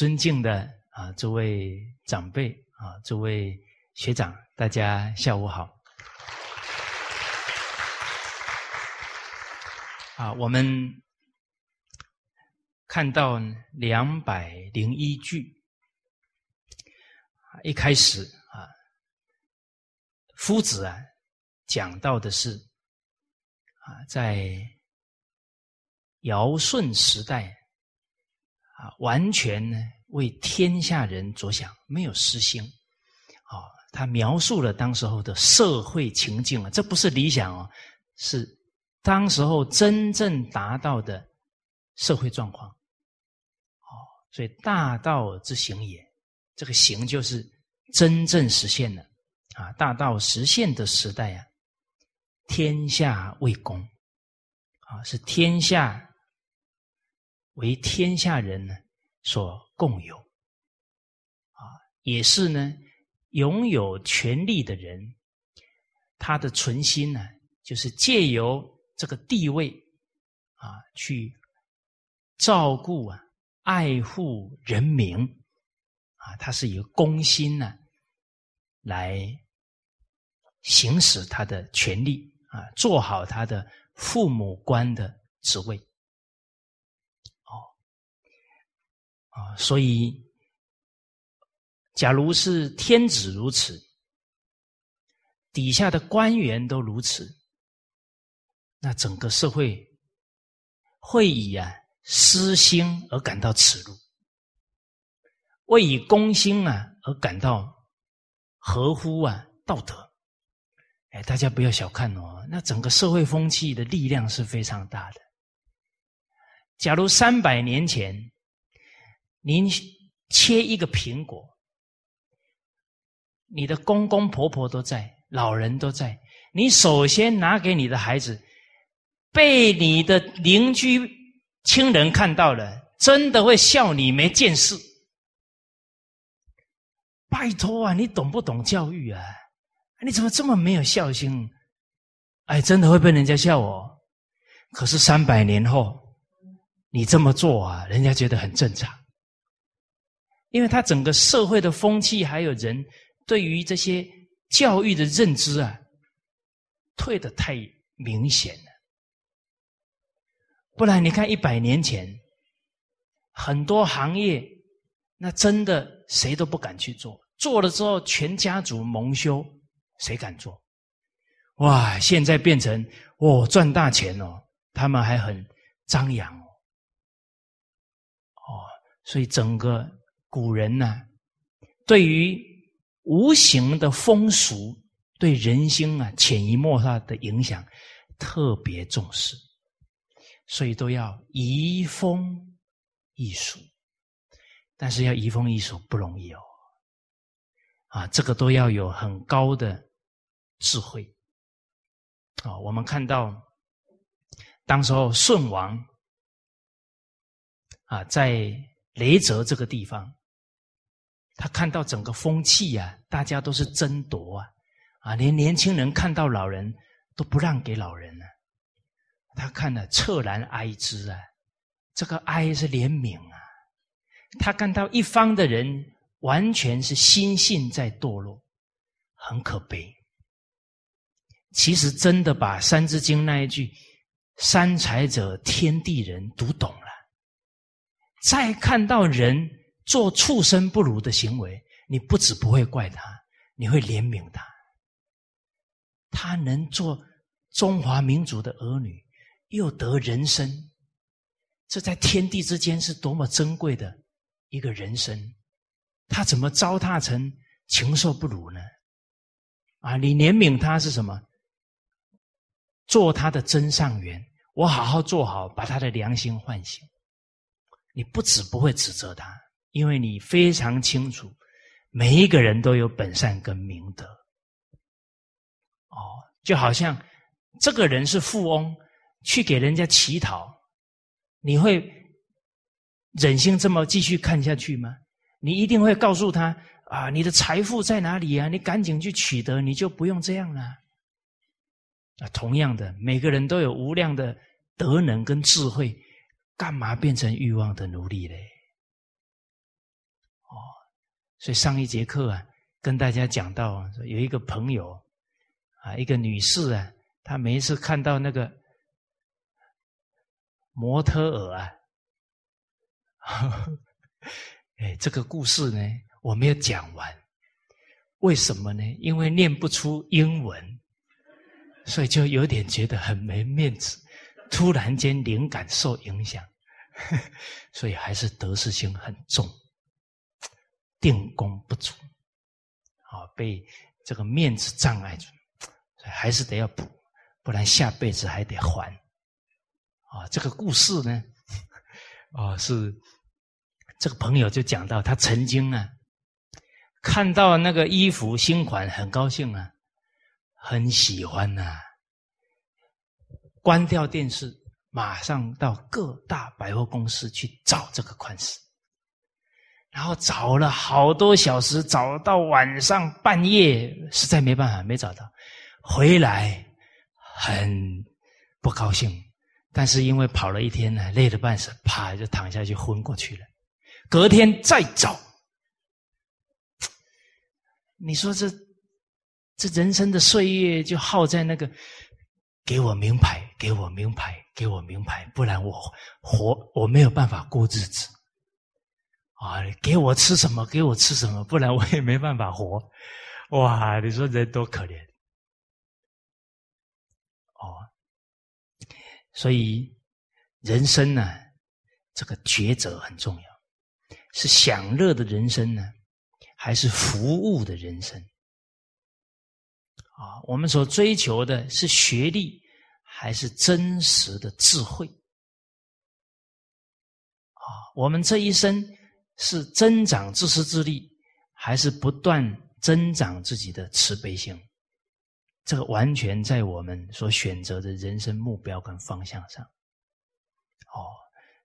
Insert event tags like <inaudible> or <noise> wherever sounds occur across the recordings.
尊敬的啊，这位长辈啊，这位学长，大家下午好。啊，我们看到两百零一句，一开始啊，夫子啊讲到的是啊，在尧舜时代啊，完全呢为天下人着想，没有私心。啊，他描述了当时候的社会情境啊，这不是理想哦，是。当时候真正达到的社会状况，哦，所以大道之行也，这个行就是真正实现了啊！大道实现的时代啊，天下为公啊，是天下为天下人呢所共有啊，也是呢拥有权力的人，他的存心呢，就是借由。这个地位啊，去照顾啊、爱护人民啊，他是以公心呢，来行使他的权利啊，做好他的父母官的职位。哦，啊，所以，假如是天子如此，底下的官员都如此。那整个社会会以啊私心而感到耻辱，为以公心啊而感到合乎啊道德。哎，大家不要小看哦，那整个社会风气的力量是非常大的。假如三百年前，您切一个苹果，你的公公婆婆都在，老人都在，你首先拿给你的孩子。被你的邻居亲人看到了，真的会笑你没见识。拜托啊，你懂不懂教育啊？你怎么这么没有孝心？哎，真的会被人家笑哦。可是三百年后，你这么做啊，人家觉得很正常，因为他整个社会的风气还有人对于这些教育的认知啊，退的太明显了。不然，你看一百年前，很多行业，那真的谁都不敢去做，做了之后全家族蒙羞，谁敢做？哇！现在变成哦赚大钱哦，他们还很张扬哦，哦，所以整个古人呢，对于无形的风俗对人心啊潜移默化的影响特别重视。所以都要移风易俗，但是要移风易俗不容易哦。啊，这个都要有很高的智慧。啊，我们看到当时候舜王啊，在雷泽这个地方，他看到整个风气啊，大家都是争夺啊，啊，连年轻人看到老人都不让给老人了。他看了，恻然哀之啊！这个哀是怜悯啊！他看到一方的人完全是心性在堕落，很可悲。其实真的把《三字经》那一句“三才者，天地人”读懂了，再看到人做畜生不如的行为，你不止不会怪他，你会怜悯他。他能做中华民族的儿女。又得人生，这在天地之间是多么珍贵的一个人生，他怎么糟蹋成禽兽不如呢？啊，你怜悯他是什么？做他的真上缘，我好好做好，把他的良心唤醒。你不止不会指责他，因为你非常清楚，每一个人都有本善跟明德。哦，就好像这个人是富翁。去给人家乞讨，你会忍心这么继续看下去吗？你一定会告诉他啊，你的财富在哪里啊？你赶紧去取得，你就不用这样了。啊，同样的，每个人都有无量的德能跟智慧，干嘛变成欲望的奴隶嘞？所以上一节课啊，跟大家讲到，有一个朋友啊，一个女士啊，她每一次看到那个模特儿啊，哎，这个故事呢，我没有讲完。为什么呢？因为念不出英文，所以就有点觉得很没面子。突然间灵感受影响，<laughs> 所以还是得失心很重，定功不足，啊，被这个面子障碍住，所以还是得要补，不然下辈子还得还。啊，这个故事呢，<laughs> 啊，是这个朋友就讲到他曾经啊。看到那个衣服新款，很高兴啊，很喜欢呐。关掉电视，马上到各大百货公司去找这个款式，然后找了好多小时，找到晚上半夜，实在没办法，没找到，回来很不高兴。但是因为跑了一天呢，累得半死，啪就躺下去昏过去了。隔天再找。你说这这人生的岁月就耗在那个给我名牌，给我名牌，给我名牌，不然我活我没有办法过日子啊！给我吃什么，给我吃什么，不然我也没办法活。哇！你说人多可怜哦！所以人生呢，这个抉择很重要，是享乐的人生呢。还是服务的人生啊！我们所追求的是学历，还是真实的智慧啊？我们这一生是增长自私自利，还是不断增长自己的慈悲心？这个完全在我们所选择的人生目标跟方向上。哦，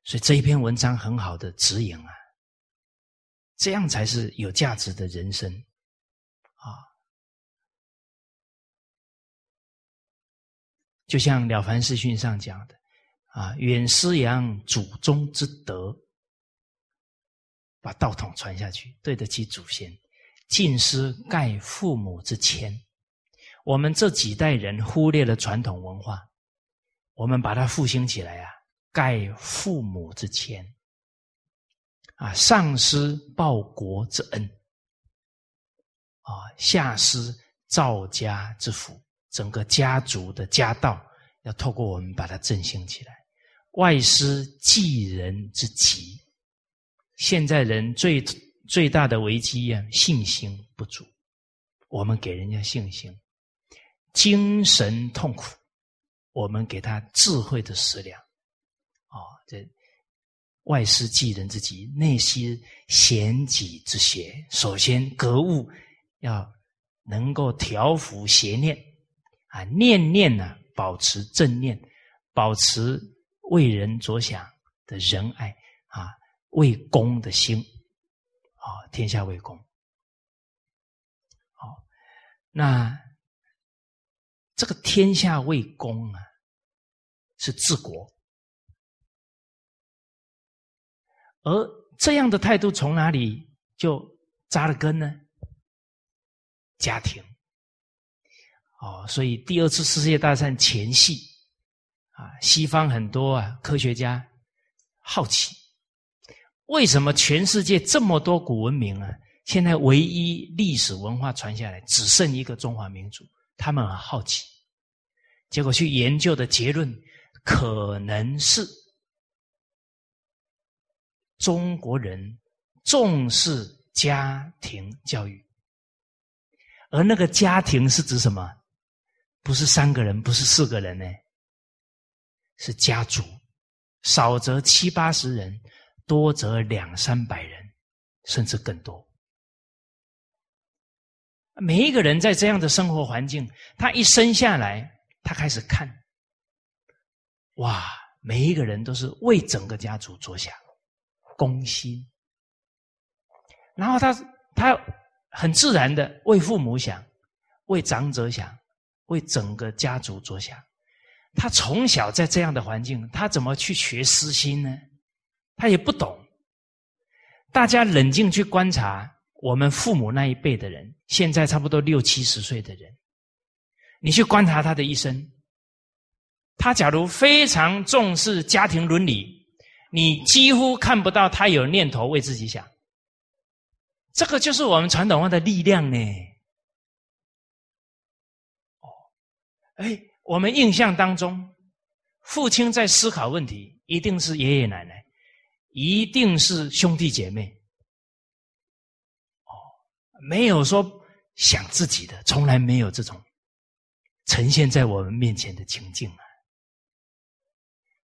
所以这一篇文章很好的指引啊。这样才是有价值的人生，啊！就像《了凡四训》上讲的，啊，远师扬祖宗之德，把道统传下去，对得起祖先；近师盖父母之谦。我们这几代人忽略了传统文化，我们把它复兴起来啊，盖父母之谦。啊，上师报国之恩，啊，下师造家之福，整个家族的家道要透过我们把它振兴起来。外师济人之急，现在人最最大的危机呀，信心不足。我们给人家信心，精神痛苦，我们给他智慧的食粮。啊，这。外师济人之急，内心贤己之邪。首先格物要能够调伏邪念啊，念念呢保持正念，保持为人着想的仁爱啊，为公的心啊，天下为公。好，那这个天下为公啊，是治国。而这样的态度从哪里就扎了根呢？家庭，哦，所以第二次世界大战前夕，啊，西方很多啊科学家好奇，为什么全世界这么多古文明啊，现在唯一历史文化传下来只剩一个中华民族？他们很好奇，结果去研究的结论可能是。中国人重视家庭教育，而那个家庭是指什么？不是三个人，不是四个人呢？是家族，少则七八十人，多则两三百人，甚至更多。每一个人在这样的生活环境，他一生下来，他开始看，哇，每一个人都是为整个家族着想。公心，然后他他很自然的为父母想，为长者想，为整个家族着想。他从小在这样的环境，他怎么去学私心呢？他也不懂。大家冷静去观察，我们父母那一辈的人，现在差不多六七十岁的人，你去观察他的一生，他假如非常重视家庭伦理，你几乎看不到他有念头为自己想。这个就是我们传统文化的力量呢。哦，哎，我们印象当中，父亲在思考问题，一定是爷爷奶奶，一定是兄弟姐妹。哦，没有说想自己的，从来没有这种呈现在我们面前的情境啊。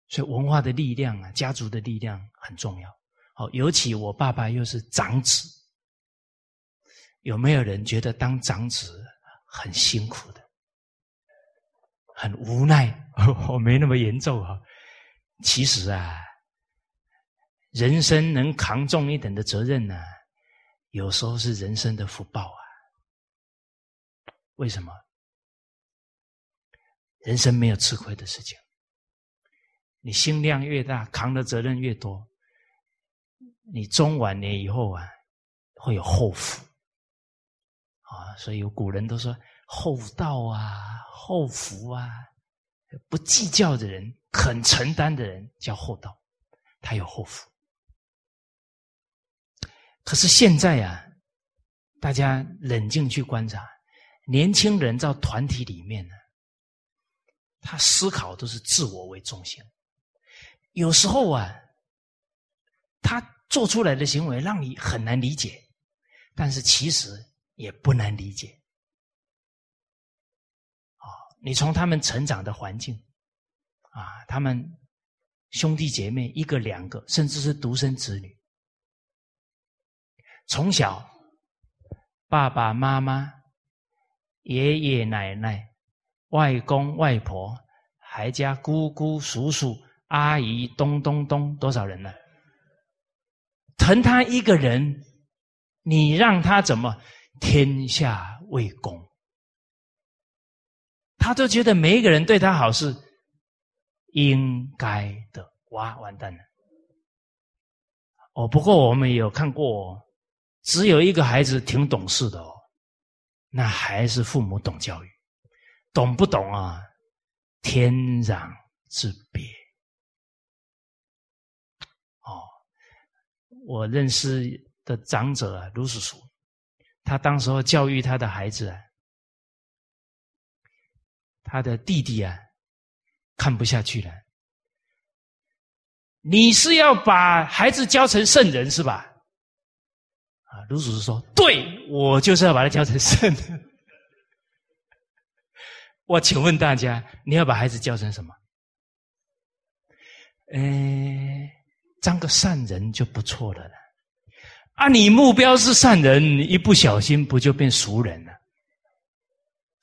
所以文化的力量啊，家族的力量很重要。哦，尤其我爸爸又是长子。有没有人觉得当长子很辛苦的，很无奈？我 <laughs> 没那么严重啊。其实啊，人生能扛重一点的责任呢，有时候是人生的福报啊。为什么？人生没有吃亏的事情。你心量越大，扛的责任越多，你中晚年以后啊，会有后福。啊，所以有古人都说厚道啊，厚福啊，不计较的人，肯承担的人叫厚道，他有厚福。可是现在呀，大家冷静去观察，年轻人在团体里面呢，他思考都是自我为中心，有时候啊，他做出来的行为让你很难理解，但是其实。也不难理解，啊，你从他们成长的环境，啊，他们兄弟姐妹一个两个，甚至是独生子女，从小爸爸妈妈、爷爷奶奶、外公外婆，还加姑姑、叔叔、阿姨，咚咚咚，多少人呢？疼他一个人，你让他怎么？天下为公，他都觉得每一个人对他好是应该的。哇，完蛋了！哦，不过我们有看过，只有一个孩子挺懂事的哦，那还是父母懂教育，懂不懂啊？天壤之别。哦，我认识的长者啊，卢叔叔。他当时候教育他的孩子啊，他的弟弟啊，看不下去了。你是要把孩子教成圣人是吧？啊，卢祖师说：“对，我就是要把他教成圣。”我请问大家，你要把孩子教成什么？哎，当个善人就不错了。啊，你目标是善人，一不小心不就变俗人了？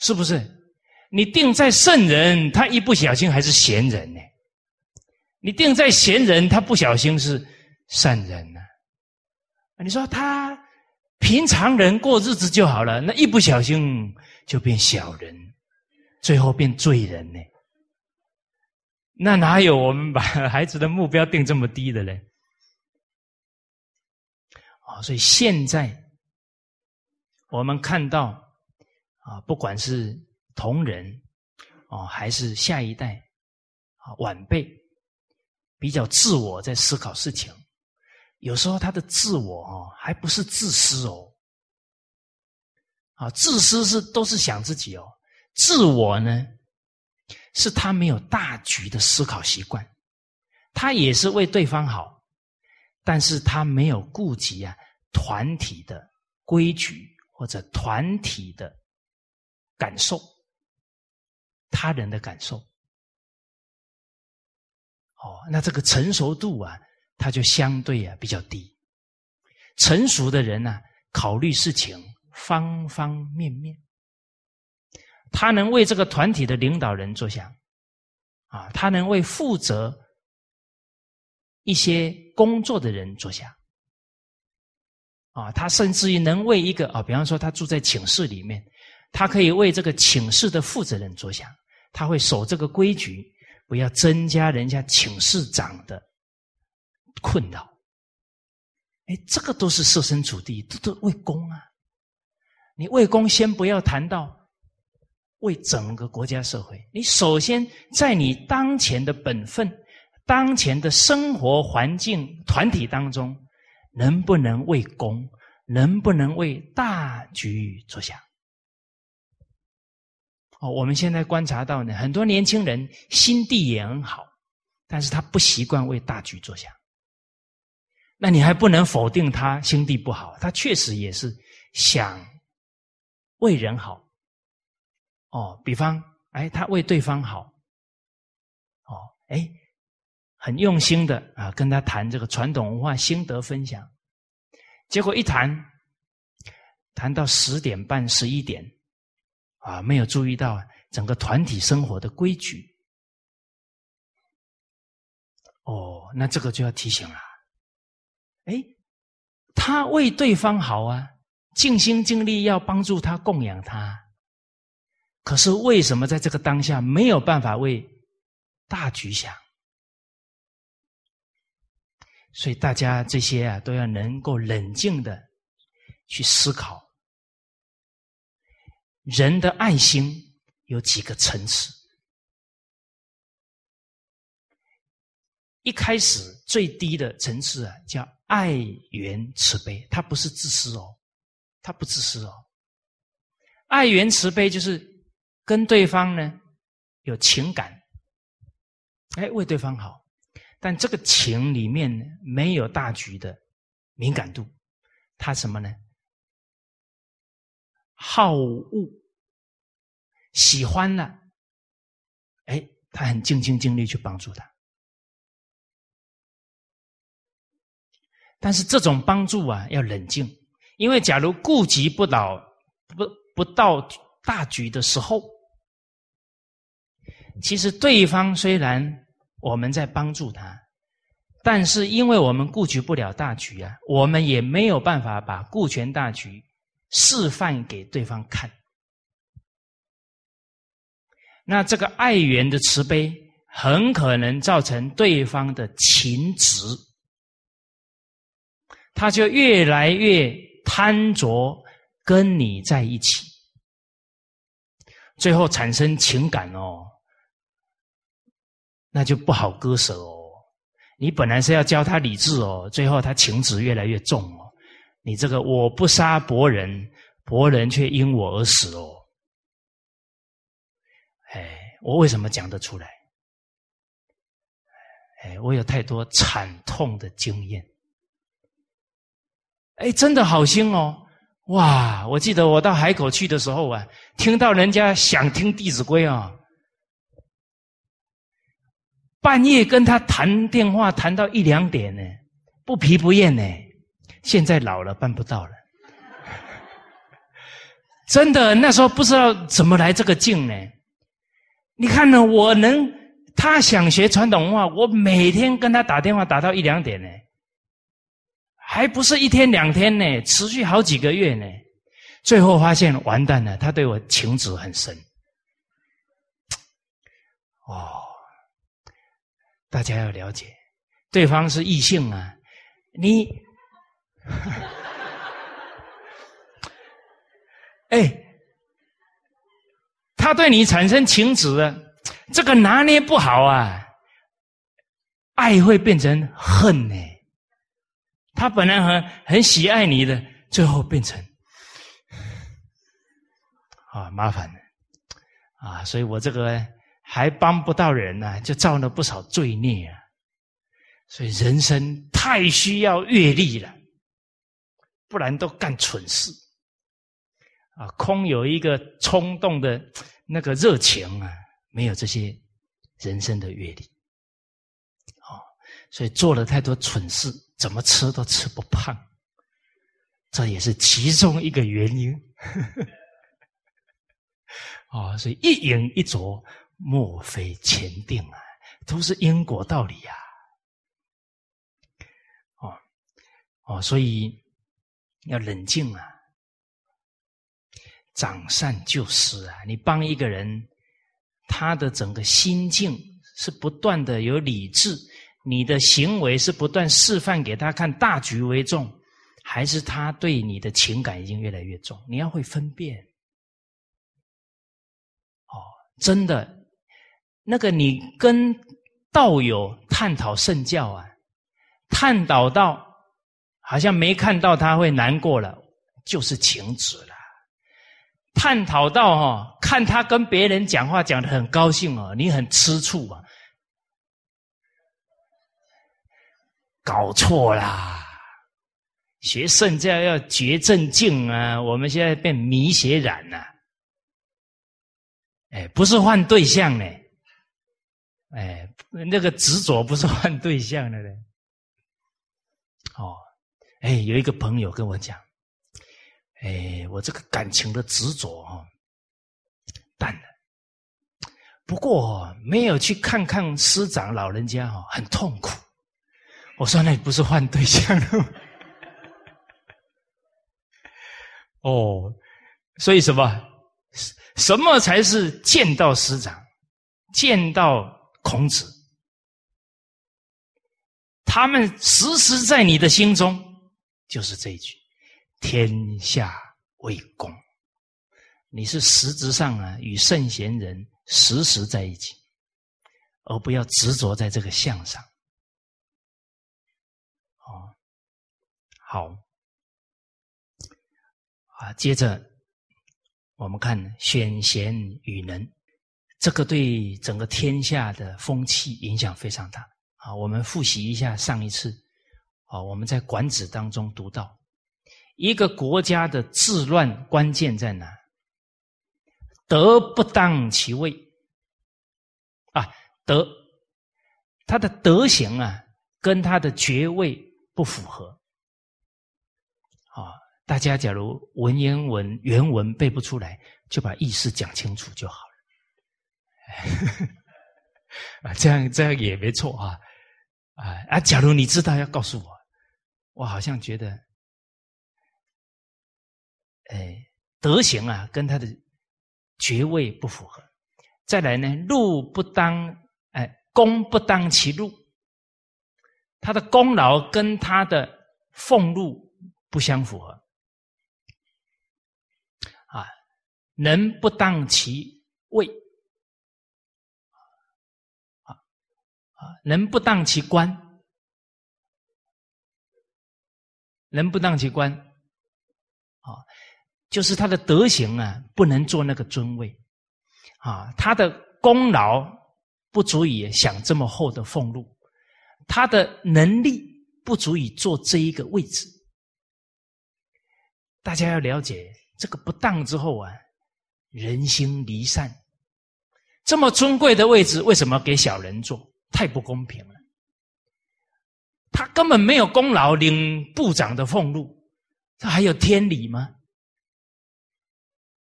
是不是？你定在圣人，他一不小心还是贤人呢？你定在贤人，他不小心是善人呢？你说他平常人过日子就好了，那一不小心就变小人，最后变罪人呢？那哪有我们把 <laughs> 孩子的目标定这么低的嘞？所以现在我们看到啊，不管是同人哦，还是下一代啊晚辈，比较自我在思考事情，有时候他的自我哦，还不是自私哦，啊，自私是都是想自己哦，自我呢是他没有大局的思考习惯，他也是为对方好，但是他没有顾及啊。团体的规矩或者团体的感受，他人的感受，哦，那这个成熟度啊，他就相对啊比较低。成熟的人呢，考虑事情方方面面，他能为这个团体的领导人着想，啊，他能为负责一些工作的人着想。啊，他甚至于能为一个啊，比方说他住在寝室里面，他可以为这个寝室的负责人着想，他会守这个规矩，不要增加人家寝室长的困扰。哎，这个都是设身处地，都都为公啊。你为公，先不要谈到为整个国家社会，你首先在你当前的本分、当前的生活环境、团体当中，能不能为公，能不能为大局着想？哦，我们现在观察到呢，很多年轻人心地也很好，但是他不习惯为大局着想。那你还不能否定他心地不好，他确实也是想为人好。哦，比方，哎，他为对方好，哦，哎，很用心的啊，跟他谈这个传统文化心得分享，结果一谈，谈到十点半、十一点。啊，没有注意到整个团体生活的规矩。哦，那这个就要提醒了。哎，他为对方好啊，尽心尽力要帮助他、供养他。可是为什么在这个当下没有办法为大局想？所以大家这些啊，都要能够冷静的去思考。人的爱心有几个层次？一开始最低的层次啊，叫爱缘慈悲，他不是自私哦，他不自私哦。爱缘慈悲就是跟对方呢有情感，哎，为对方好，但这个情里面没有大局的敏感度，他什么呢？好恶。喜欢了，哎，他很尽心尽力去帮助他。但是这种帮助啊，要冷静，因为假如顾及不到不不到大局的时候，其实对方虽然我们在帮助他，但是因为我们顾及不了大局啊，我们也没有办法把顾全大局示范给对方看。那这个爱缘的慈悲，很可能造成对方的情执，他就越来越贪着跟你在一起，最后产生情感哦，那就不好割舍哦。你本来是要教他理智哦，最后他情执越来越重哦。你这个我不杀伯仁，伯仁却因我而死哦。我为什么讲得出来？哎，我有太多惨痛的经验。哎，真的好心哦！哇，我记得我到海口去的时候啊，听到人家想听《弟子规》啊，半夜跟他谈电话谈到一两点呢，不疲不厌呢。现在老了办不到了，<laughs> 真的那时候不知道怎么来这个劲呢。你看呢？我能，他想学传统文化，我每天跟他打电话打到一两点呢，还不是一天两天呢，持续好几个月呢。最后发现完蛋了，他对我情执很深。哦，大家要了解，对方是异性啊，你，哎。他对你产生情执，这个拿捏不好啊，爱会变成恨呢。他本来很很喜爱你的，最后变成啊麻烦了啊，所以我这个还帮不到人呢，就造了不少罪孽啊。所以人生太需要阅历了，不然都干蠢事啊。空有一个冲动的。那个热情啊，没有这些人生的阅历，所以做了太多蠢事，怎么吃都吃不胖，这也是其中一个原因。<laughs> 哦，所以一饮一啄，莫非前定啊，都是因果道理呀。哦，哦，所以要冷静啊。长善救失啊！你帮一个人，他的整个心境是不断的有理智，你的行为是不断示范给他看，大局为重，还是他对你的情感已经越来越重？你要会分辨。哦，真的，那个你跟道友探讨圣教啊，探讨到好像没看到他会难过了，就是情止了。探讨到哈，看他跟别人讲话讲的很高兴哦，你很吃醋啊，搞错啦！学圣教要觉正境啊，我们现在变迷邪染了。哎，不是换对象呢，哎，那个执着不是换对象的嘞。哦，哎，有一个朋友跟我讲。哎，我这个感情的执着哈淡了，不过没有去看看师长老人家哈，很痛苦。我说那不是换对象了吗？<laughs> 哦，所以什么？什么才是见到师长，见到孔子？他们时时在你的心中，就是这一句。天下为公，你是实质上啊与圣贤人时时在一起，而不要执着在这个相上。哦，好，啊，接着我们看选贤与能，这个对整个天下的风气影响非常大。啊，我们复习一下上一次，啊，我们在《管子》当中读到。一个国家的治乱关键在哪？德不当其位啊，德他的德行啊，跟他的爵位不符合。大家假如文言文原文背不出来，就把意思讲清楚就好了。<laughs> 啊，这样这样也没错啊啊啊！假如你知道，要告诉我，我好像觉得。哎，德行啊，跟他的爵位不符合。再来呢，禄不当，哎，功不当其禄，他的功劳跟他的俸禄不相符合。啊，能不当其位，啊啊，能不当其官，能不当其官，啊。就是他的德行啊，不能做那个尊位，啊，他的功劳不足以享这么厚的俸禄，他的能力不足以做这一个位置。大家要了解这个不当之后啊，人心离散。这么尊贵的位置，为什么给小人坐？太不公平了。他根本没有功劳，领部长的俸禄，这还有天理吗？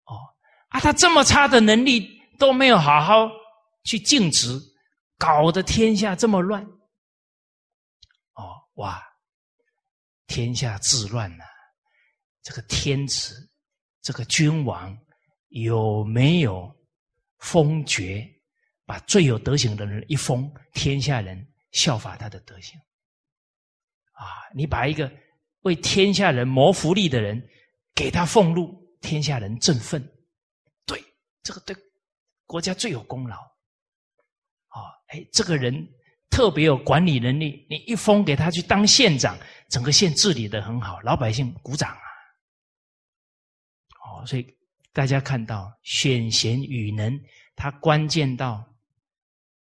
哦啊，他这么差的能力都没有好好去尽职，搞得天下这么乱。哦，哇，天下治乱呐！这个天子，这个君王有没有封爵？把最有德行的人一封，天下人效法他的德行。啊，你把一个为天下人谋福利的人给他俸禄，天下人振奋。对这个对国家最有功劳，啊，哎，这个人特别有管理能力，你一封给他去当县长，整个县治理的很好，老百姓鼓掌啊。哦，所以大家看到选贤与能，它关键到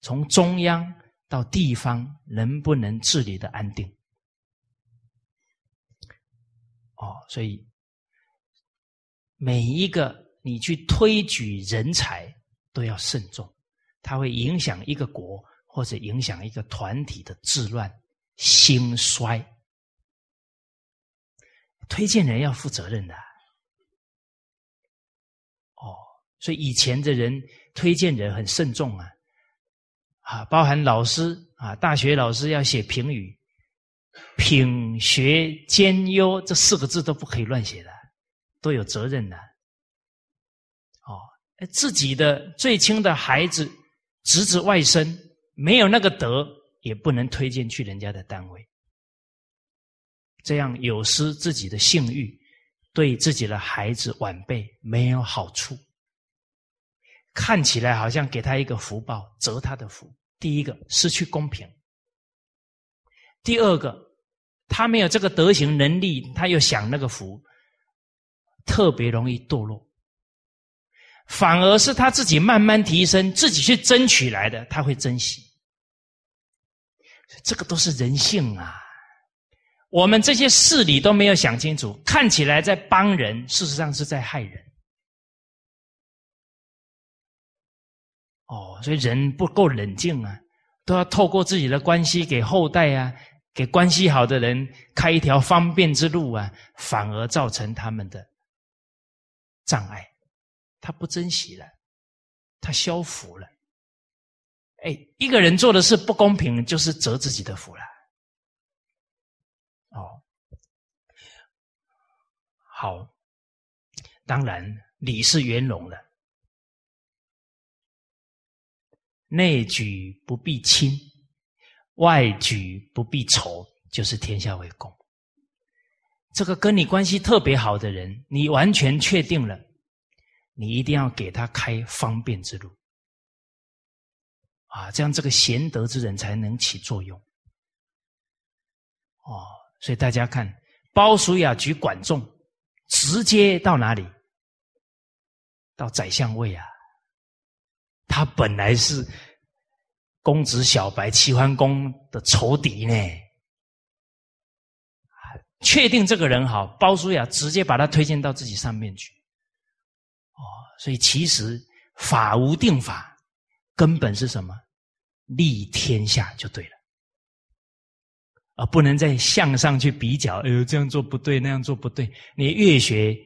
从中央到地方能不能治理的安定。哦，所以每一个。你去推举人才都要慎重，它会影响一个国或者影响一个团体的治乱兴衰。推荐人要负责任的。所以以前的人推荐人很慎重啊，啊，包含老师啊，大学老师要写评语，品学兼优这四个字都不可以乱写的，都有责任的。哦自己的最亲的孩子、侄子、外甥没有那个德，也不能推荐去人家的单位。这样有失自己的信誉，对自己的孩子晚辈没有好处。看起来好像给他一个福报，折他的福。第一个失去公平，第二个他没有这个德行能力，他又享那个福，特别容易堕落。反而是他自己慢慢提升，自己去争取来的，他会珍惜。这个都是人性啊！我们这些事理都没有想清楚，看起来在帮人，事实上是在害人。哦，所以人不够冷静啊，都要透过自己的关系给后代啊，给关系好的人开一条方便之路啊，反而造成他们的障碍。他不珍惜了，他消福了。哎，一个人做的事不公平，就是折自己的福了。哦，好，当然理是圆融了，内举不必亲，外举不必仇，就是天下为公。这个跟你关系特别好的人，你完全确定了。你一定要给他开方便之路，啊，这样这个贤德之人才能起作用。哦，所以大家看，鲍叔牙举管仲，直接到哪里？到宰相位啊！他本来是公子小白齐桓公的仇敌呢，确定这个人好，鲍叔牙直接把他推荐到自己上面去。哦所以，其实法无定法，根本是什么？利天下就对了，而不能再向上去比较。哎呦，这样做不对，那样做不对。你越学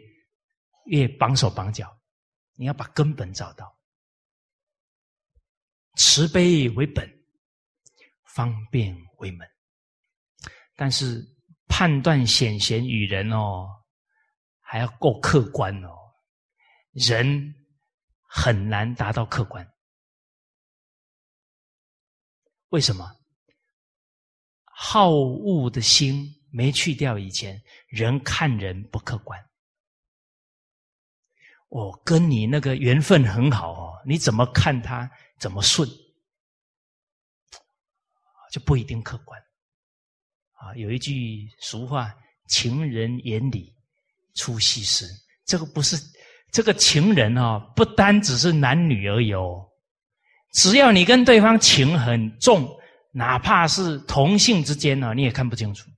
越绑手绑脚，你要把根本找到。慈悲为本，方便为门。但是判断显贤与人哦，还要够客观哦。人很难达到客观，为什么？好恶的心没去掉以前，人看人不客观。我跟你那个缘分很好哦，你怎么看他怎么顺，就不一定客观。啊，有一句俗话：“情人眼里出西施”，这个不是。这个情人哦，不单只是男女而已哦，只要你跟对方情很重，哪怕是同性之间呢，你也看不清楚。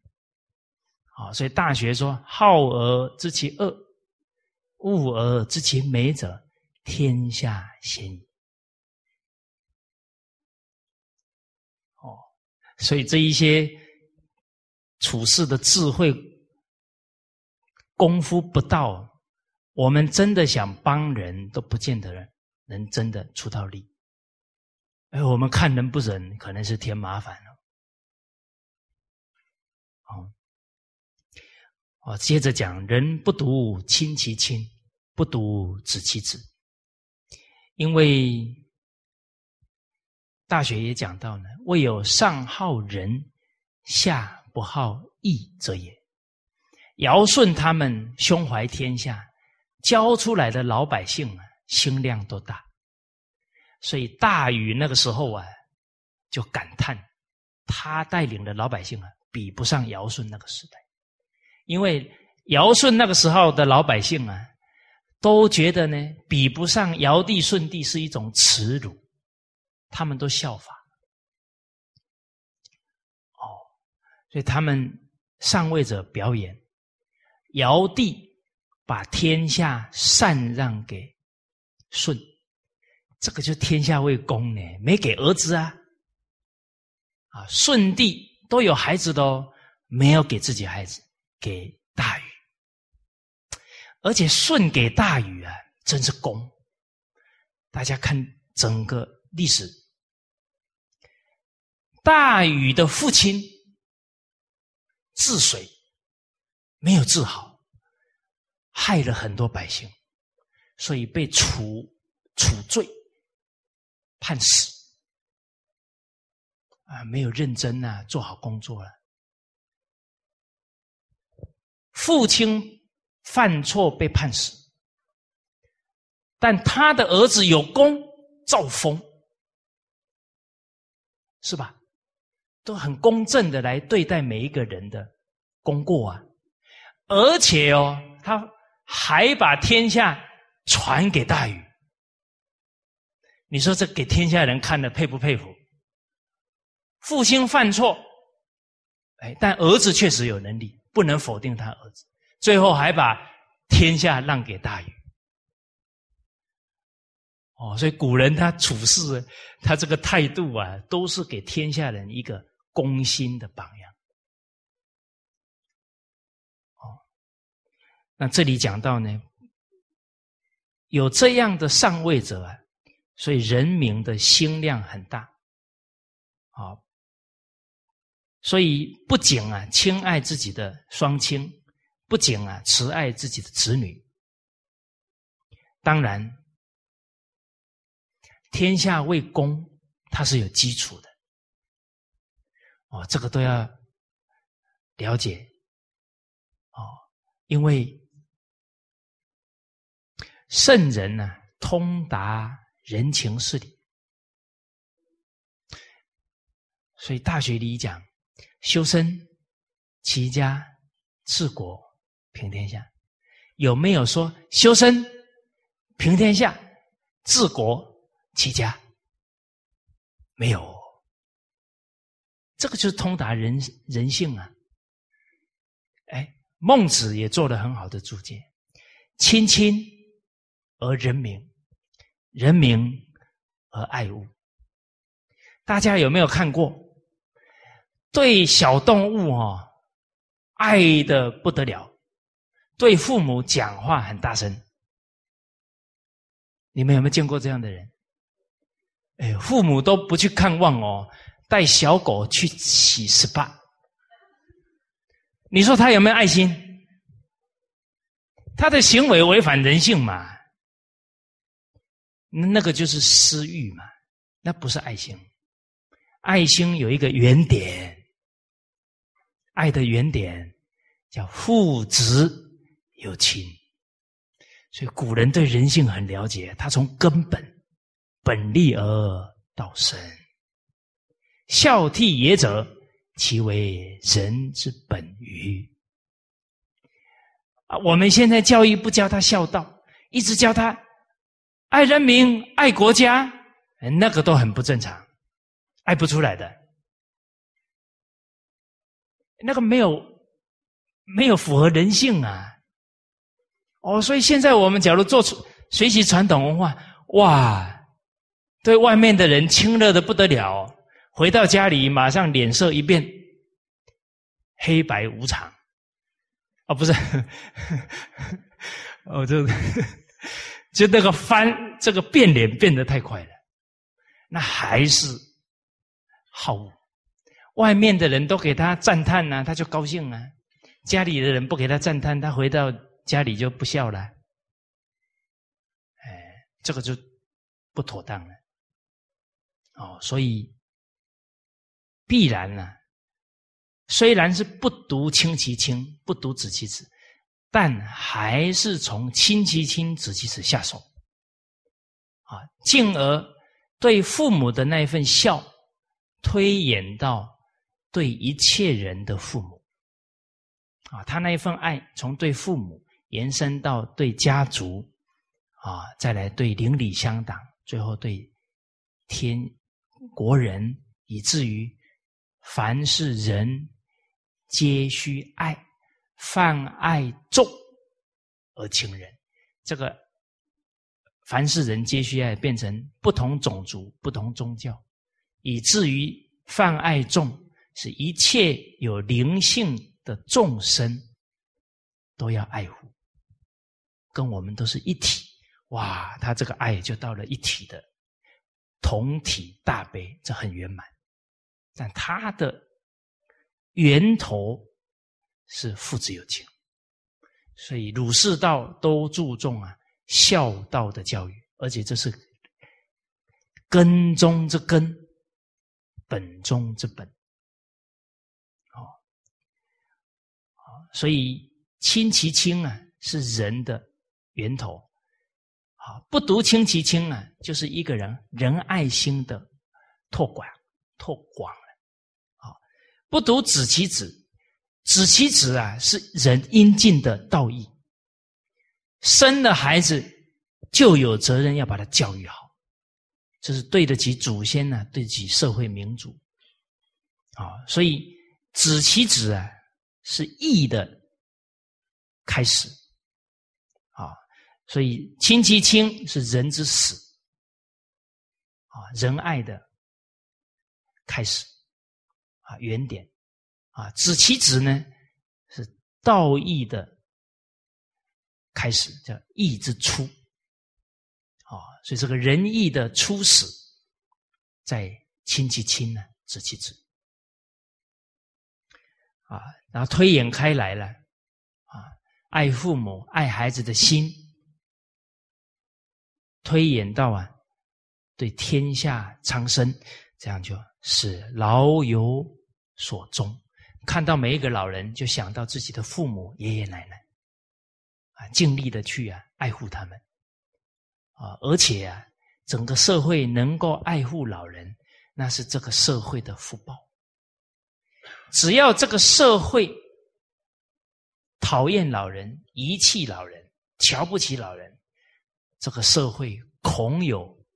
啊，所以《大学》说：“好而知其恶，恶而知其美者，天下鲜矣。”所以这一些处事的智慧功夫不到。我们真的想帮人都不见得能真的出到力，哎，我们看人不忍，可能是添麻烦了。哦，我，接着讲，人不独亲其亲，不独子其子，因为大学也讲到呢，未有上好人，下不好义者也。尧舜他们胸怀天下。教出来的老百姓啊，心量都大，所以大禹那个时候啊，就感叹，他带领的老百姓啊，比不上尧舜那个时代，因为尧舜那个时候的老百姓啊，都觉得呢，比不上尧帝舜帝是一种耻辱，他们都效法，哦，所以他们上位者表演，尧帝。把天下禅让给舜，这个就天下为公呢，没给儿子啊。啊，舜帝都有孩子的哦，没有给自己孩子，给大禹。而且舜给大禹啊，真是公。大家看整个历史，大禹的父亲治水没有治好。害了很多百姓，所以被处处罪，判死。啊，没有认真呐，做好工作了。父亲犯错被判死，但他的儿子有功造封，是吧？都很公正的来对待每一个人的功过啊，而且哦，他还把天下传给大禹。你说这给天下人看的佩不佩服？父亲犯错，哎，但儿子确实有能力，不能否定他儿子。最后还把天下让给大禹。哦，所以古人他处事，他这个态度啊，都是给天下人一个。攻心的榜样，哦，那这里讲到呢，有这样的上位者啊，所以人民的心量很大，啊，所以不仅啊亲爱自己的双亲，不仅啊慈爱自己的子女，当然，天下为公，它是有基础的。哦，这个都要了解。哦，因为圣人呢通达人情事理，所以大学里讲修身、齐家、治国、平天下，有没有说修身、平天下、治国、齐家？没有。这个就是通达人人性啊！哎，孟子也做了很好的注解：亲亲而人民，人民而爱物。大家有没有看过？对小动物哦，爱的不得了；对父母讲话很大声。你们有没有见过这样的人？哎，父母都不去看望哦。带小狗去洗 SPA，你说他有没有爱心？他的行为违反人性嘛？那个就是私欲嘛？那不是爱心。爱心有一个原点，爱的原点叫父子有情。所以古人对人性很了解，他从根本本立而道生。孝悌也者，其为人之本于。啊，我们现在教育不教他孝道，一直教他爱人民、爱国家，那个都很不正常，爱不出来的。那个没有没有符合人性啊！哦，所以现在我们假如做出学习传统文化，哇，对外面的人亲热的不得了。回到家里，马上脸色一变，黑白无常。哦，不是，<laughs> 哦，就 <laughs> 就那个翻，这个变脸变得太快了。那还是好，外面的人都给他赞叹呢，他就高兴啊；家里的人不给他赞叹，他回到家里就不笑了。哎，这个就不妥当了。哦，所以。必然呢，虽然是不独亲其亲，不独子其子，但还是从亲其亲，子其子下手，啊，进而对父母的那一份孝，推演到对一切人的父母，啊，他那一份爱从对父母延伸到对家族，啊，再来对邻里乡党，最后对天国人，以至于。凡是人，皆须爱；泛爱众而亲仁。这个凡是人皆须爱，变成不同种族、不同宗教，以至于泛爱众，是一切有灵性的众生都要爱护，跟我们都是一体。哇，他这个爱就到了一体的同体大悲，这很圆满。但它的源头是父子有情，所以儒释道都注重啊孝道的教育，而且这是根中之根，本中之本。哦，所以亲其亲啊，是人的源头。好，不独亲其亲啊，就是一个人仁爱心的拓广、拓广了。好，不独子其子，子其子啊，是人应尽的道义。生了孩子，就有责任要把他教育好，这是对得起祖先呢，对得起社会民主。啊，所以子其子啊，是义的开始。所以亲其亲是人之始。啊，仁爱的开始。啊，原点。啊，子其子呢，是道义的。开始叫义之初，啊，所以这个仁义的初始，在亲其亲呢，子其子，啊，然后推演开来了，啊，爱父母、爱孩子的心，推演到啊，对天下苍生，这样就是老有所终。看到每一个老人，就想到自己的父母、爷爷奶奶。啊，尽力的去啊，爱护他们，啊，而且啊，整个社会能够爱护老人，那是这个社会的福报。只要这个社会讨厌老人、遗弃老人、瞧不起老人，这个社会恐有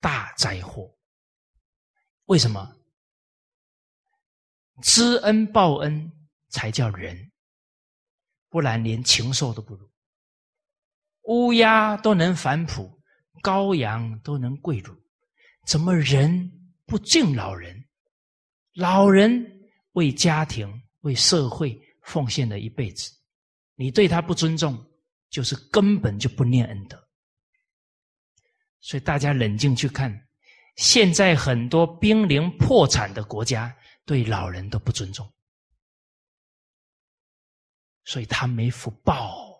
大灾祸。为什么？知恩报恩才叫人。不然连禽兽都不如，乌鸦都能反哺，羔羊都能跪乳，怎么人不敬老人？老人为家庭、为社会奉献了一辈子，你对他不尊重，就是根本就不念恩德。所以大家冷静去看，现在很多濒临破产的国家，对老人都不尊重。所以他没福报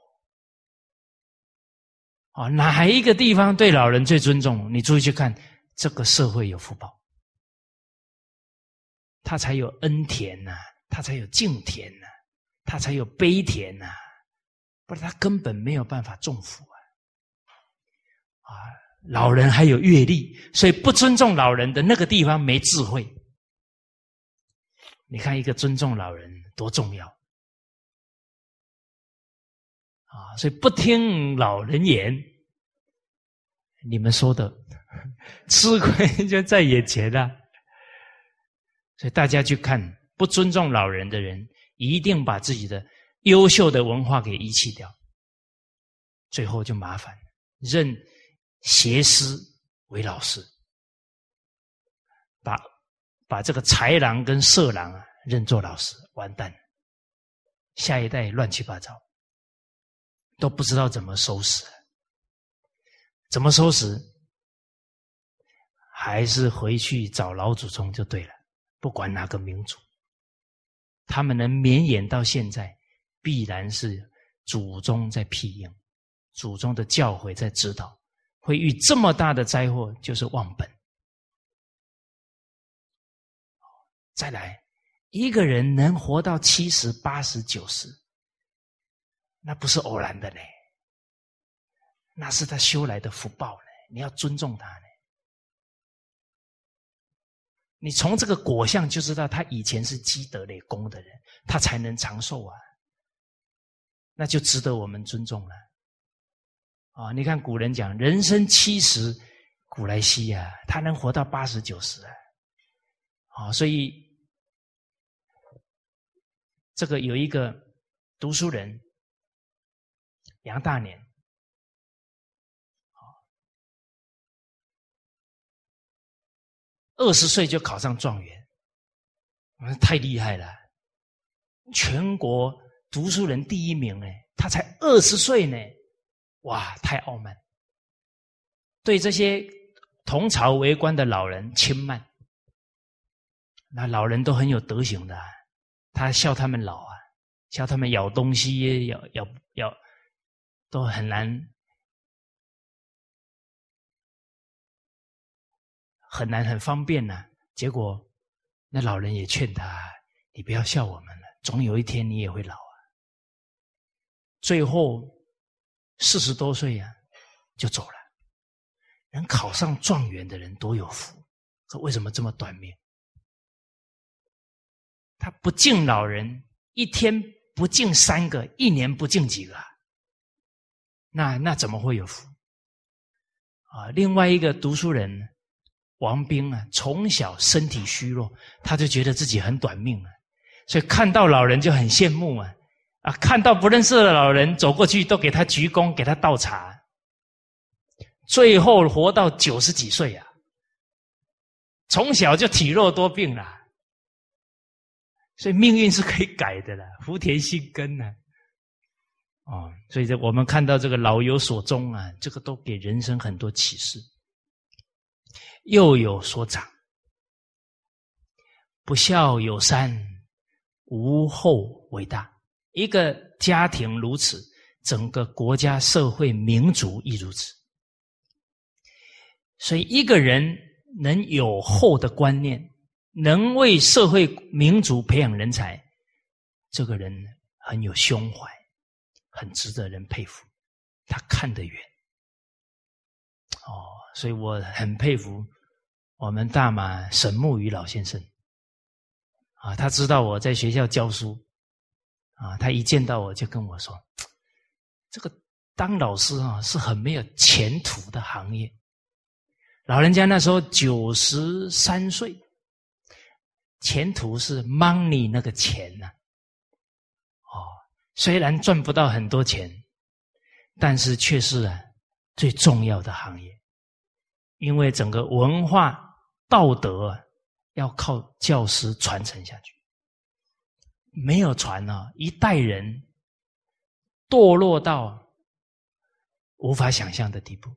啊！哪一个地方对老人最尊重？你注意去看，这个社会有福报，他才有恩田呐，他才有敬田呐，他才有悲田呐，不然他根本没有办法重福啊！啊，老人还有阅历，所以不尊重老人的那个地方没智慧。你看，一个尊重老人多重要。啊，所以不听老人言，你们说的吃亏就在眼前了。所以大家去看，不尊重老人的人，一定把自己的优秀的文化给遗弃掉，最后就麻烦了，认邪师为老师，把把这个豺狼跟色狼啊认作老师，完蛋，下一代乱七八糟。都不知道怎么收拾，怎么收拾？还是回去找老祖宗就对了。不管哪个民族，他们能绵延到现在，必然是祖宗在庇应，祖宗的教诲在指导。会遇这么大的灾祸，就是忘本。再来，一个人能活到七十、八十、九十。那不是偶然的嘞，那是他修来的福报呢。你要尊重他呢。你从这个果相就知道，他以前是积德累功的人，他才能长寿啊。那就值得我们尊重了。啊，你看古人讲人生七十古来稀呀，他能活到八十九十啊。啊，所以这个有一个读书人。杨大年，二十岁就考上状元，太厉害了！全国读书人第一名哎，他才二十岁呢，哇，太傲慢，对这些同朝为官的老人轻慢，那老人都很有德行的，他笑他们老啊，笑他们咬东西，咬咬咬。都很难，很难很方便呢。结果那老人也劝他：“你不要笑我们了，总有一天你也会老。最后四十多岁呀，就走了。能考上状元的人多有福，可为什么这么短命？他不敬老人，一天不敬三个，一年不敬几个？那那怎么会有福？啊，另外一个读书人王兵啊，从小身体虚弱，他就觉得自己很短命啊，所以看到老人就很羡慕啊，啊，看到不认识的老人走过去都给他鞠躬，给他倒茶，最后活到九十几岁啊，从小就体弱多病了，所以命运是可以改的了，福田心根呢。啊，所以这我们看到这个老有所终啊，这个都给人生很多启示。幼有所长，不孝有三，无后为大。一个家庭如此，整个国家、社会、民族亦如此。所以，一个人能有厚的观念，能为社会、民族培养人才，这个人很有胸怀。很值得人佩服，他看得远。哦，所以我很佩服我们大马沈木鱼老先生。啊，他知道我在学校教书，啊，他一见到我就跟我说：“这个当老师啊，是很没有前途的行业。”老人家那时候九十三岁，前途是 money 那个钱呐。哦虽然赚不到很多钱，但是却是啊最重要的行业，因为整个文化道德要靠教师传承下去，没有船呢，一代人堕落到无法想象的地步。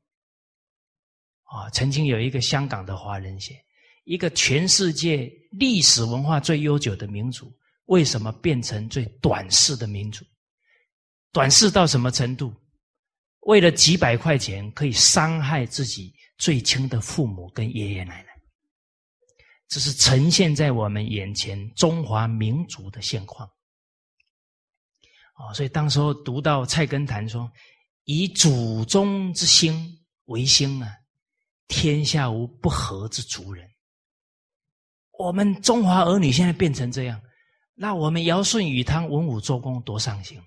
啊，曾经有一个香港的华人写，一个全世界历史文化最悠久的民族。为什么变成最短视的民族？短视到什么程度？为了几百块钱，可以伤害自己最亲的父母跟爷爷奶奶。这是呈现在我们眼前中华民族的现况。哦，所以当时候读到《菜根谭》说：“以祖宗之心为心啊，天下无不和之族人。”我们中华儿女现在变成这样。那我们尧舜禹汤文武周公多伤心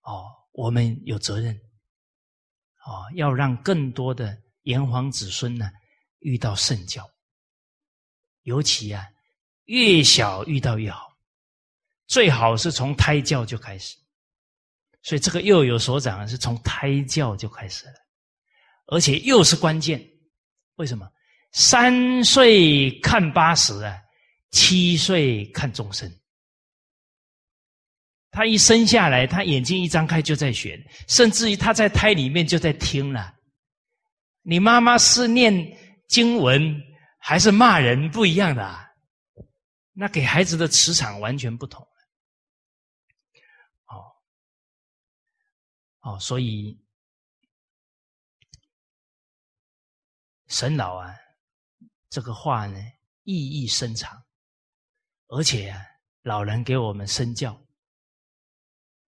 哦！我们有责任哦，要让更多的炎黄子孙呢遇到圣教，尤其啊越小遇到越好，最好是从胎教就开始。所以这个幼有所长是从胎教就开始了，而且又是关键。为什么？三岁看八十啊！七岁看众生，他一生下来，他眼睛一张开就在学，甚至于他在胎里面就在听了。你妈妈是念经文还是骂人，不一样的，那给孩子的磁场完全不同。哦，哦，所以沈老啊，这个话呢，意义深长。而且老人给我们身教，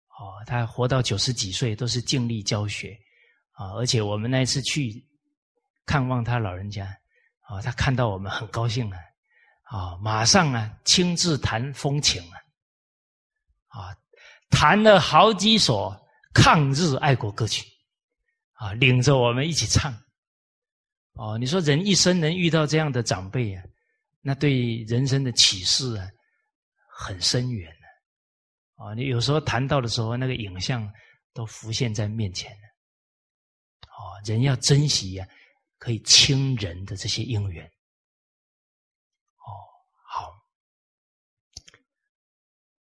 哦，他活到九十几岁都是尽力教学，啊，而且我们那次去看望他老人家，啊，他看到我们很高兴啊，啊，马上啊亲自弹风琴啊，啊，弹了好几首抗日爱国歌曲，啊，领着我们一起唱，哦，你说人一生能遇到这样的长辈啊？那对人生的启示啊，很深远的啊！你有时候谈到的时候，那个影像都浮现在面前了。哦，人要珍惜呀，可以亲人的这些因缘。哦，好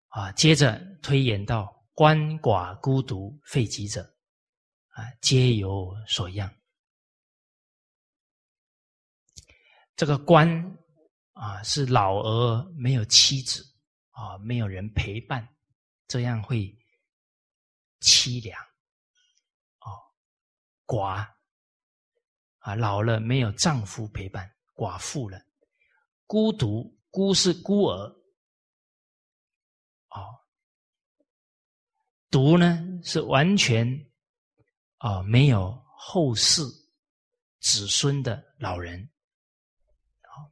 啊，接着推演到鳏寡孤独废疾者啊，皆有所样。这个官。啊，是老而没有妻子，啊，没有人陪伴，这样会凄凉。哦，寡啊老了没有丈夫陪伴寡妇了孤独孤是孤儿哦独呢是完全啊没有后世子孙的老人好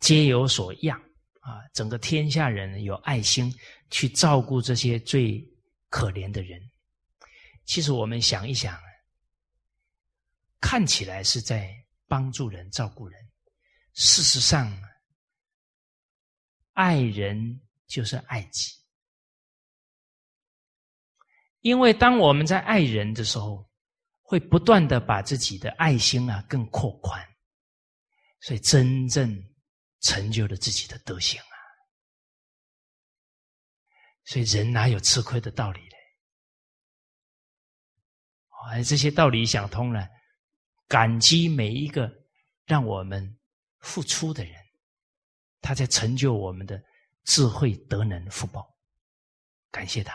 皆有所养啊整个天下人有爱心去照顾这些最可怜的人。其实我们想一想看起来是在帮助人、照顾人，事实上，爱人就是爱己。因为当我们在爱人的时候，会不断的把自己的爱心啊更扩宽，所以真正成就了自己的德行啊。所以人哪有吃亏的道理嘞？哎，这些道理想通了，感激每一个让我们付出的人，他在成就我们的智慧、德能、福报，感谢他。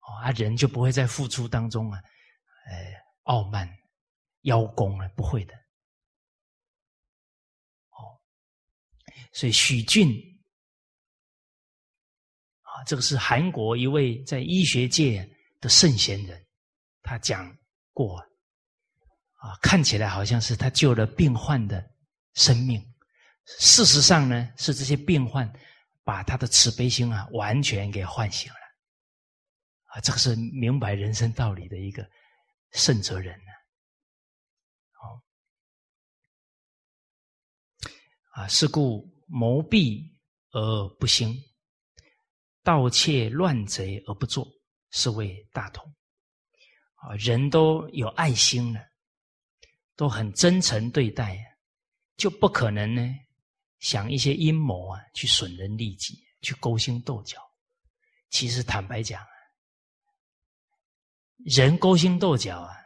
哦啊，人就不会在付出当中啊，呃，傲慢、邀功啊，不会的。哦，所以许俊啊，这个是韩国一位在医学界的圣贤人，他讲过啊，看起来好像是他救了病患的生命，事实上呢，是这些病患把他的慈悲心啊，完全给唤醒了。啊，这个是明白人生道理的一个圣哲人呢。好，啊，是故谋闭而不兴，盗窃乱贼而不作，是谓大同。啊，人都有爱心了，都很真诚对待，就不可能呢想一些阴谋啊，去损人利己，去勾心斗角。其实坦白讲。人勾心斗角啊，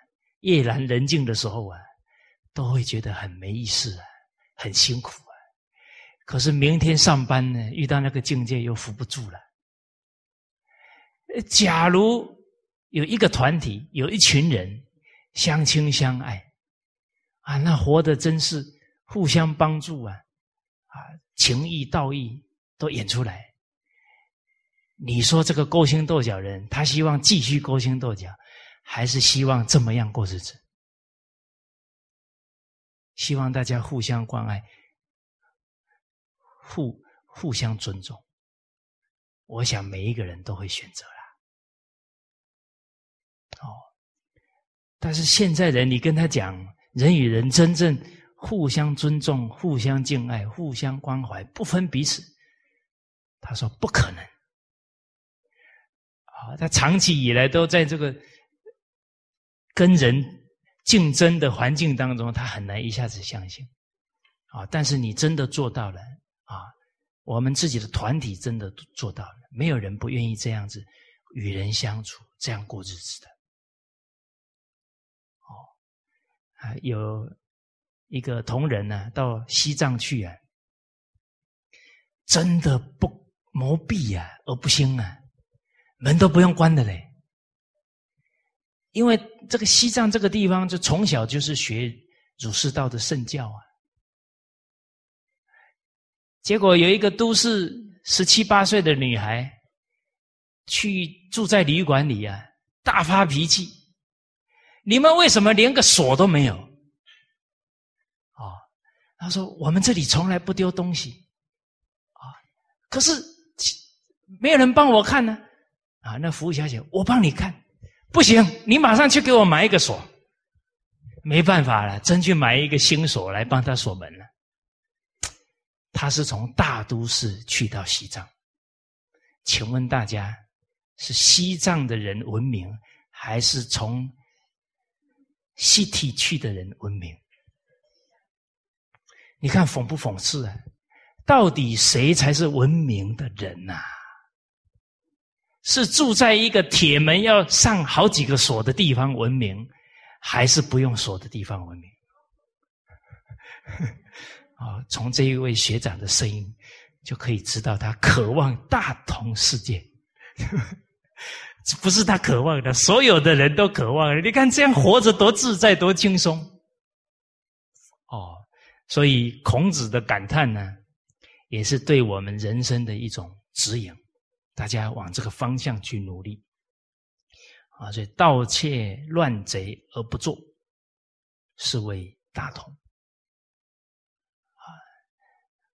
夜阑人静的时候啊，都会觉得很没意思啊，很辛苦啊。可是明天上班呢，遇到那个境界又扶不住了。假如有一个团体，有一群人相亲相爱啊，那活的真是互相帮助啊，啊，情义道义都演出来。你说这个勾心斗角人，他希望继续勾心斗角。还是希望这么样过日子，希望大家互相关爱，互互相尊重。我想每一个人都会选择啦。哦，但是现在人，你跟他讲人与人真正互相尊重、互相敬爱、互相关怀，不分彼此，他说不可能。啊，他长期以来都在这个。跟人竞争的环境当中，他很难一下子相信啊。但是你真的做到了啊，我们自己的团体真的做到了，没有人不愿意这样子与人相处，这样过日子的。哦，有一个同仁呢，到西藏去啊，真的不谋闭啊，而不兴啊，门都不用关的嘞。因为这个西藏这个地方，就从小就是学儒释道的圣教啊。结果有一个都市十七八岁的女孩，去住在旅馆里啊，大发脾气。你们为什么连个锁都没有？啊，他说我们这里从来不丢东西，啊，可是没有人帮我看呢。啊，那服务小姐，我帮你看。不行，你马上去给我买一个锁。没办法了，真去买一个新锁来帮他锁门了。他是从大都市去到西藏，请问大家是西藏的人文明，还是从西体去的人文明？你看讽不讽刺啊？到底谁才是文明的人呐？是住在一个铁门要上好几个锁的地方文明，还是不用锁的地方文明？<laughs> 啊，从这一位学长的声音就可以知道，他渴望大同世界，不是他渴望的，所有的人都渴望。你看这样活着多自在，多轻松。哦，所以孔子的感叹呢，也是对我们人生的一种指引。大家往这个方向去努力啊！所以盗窃乱贼而不做，是为大同啊！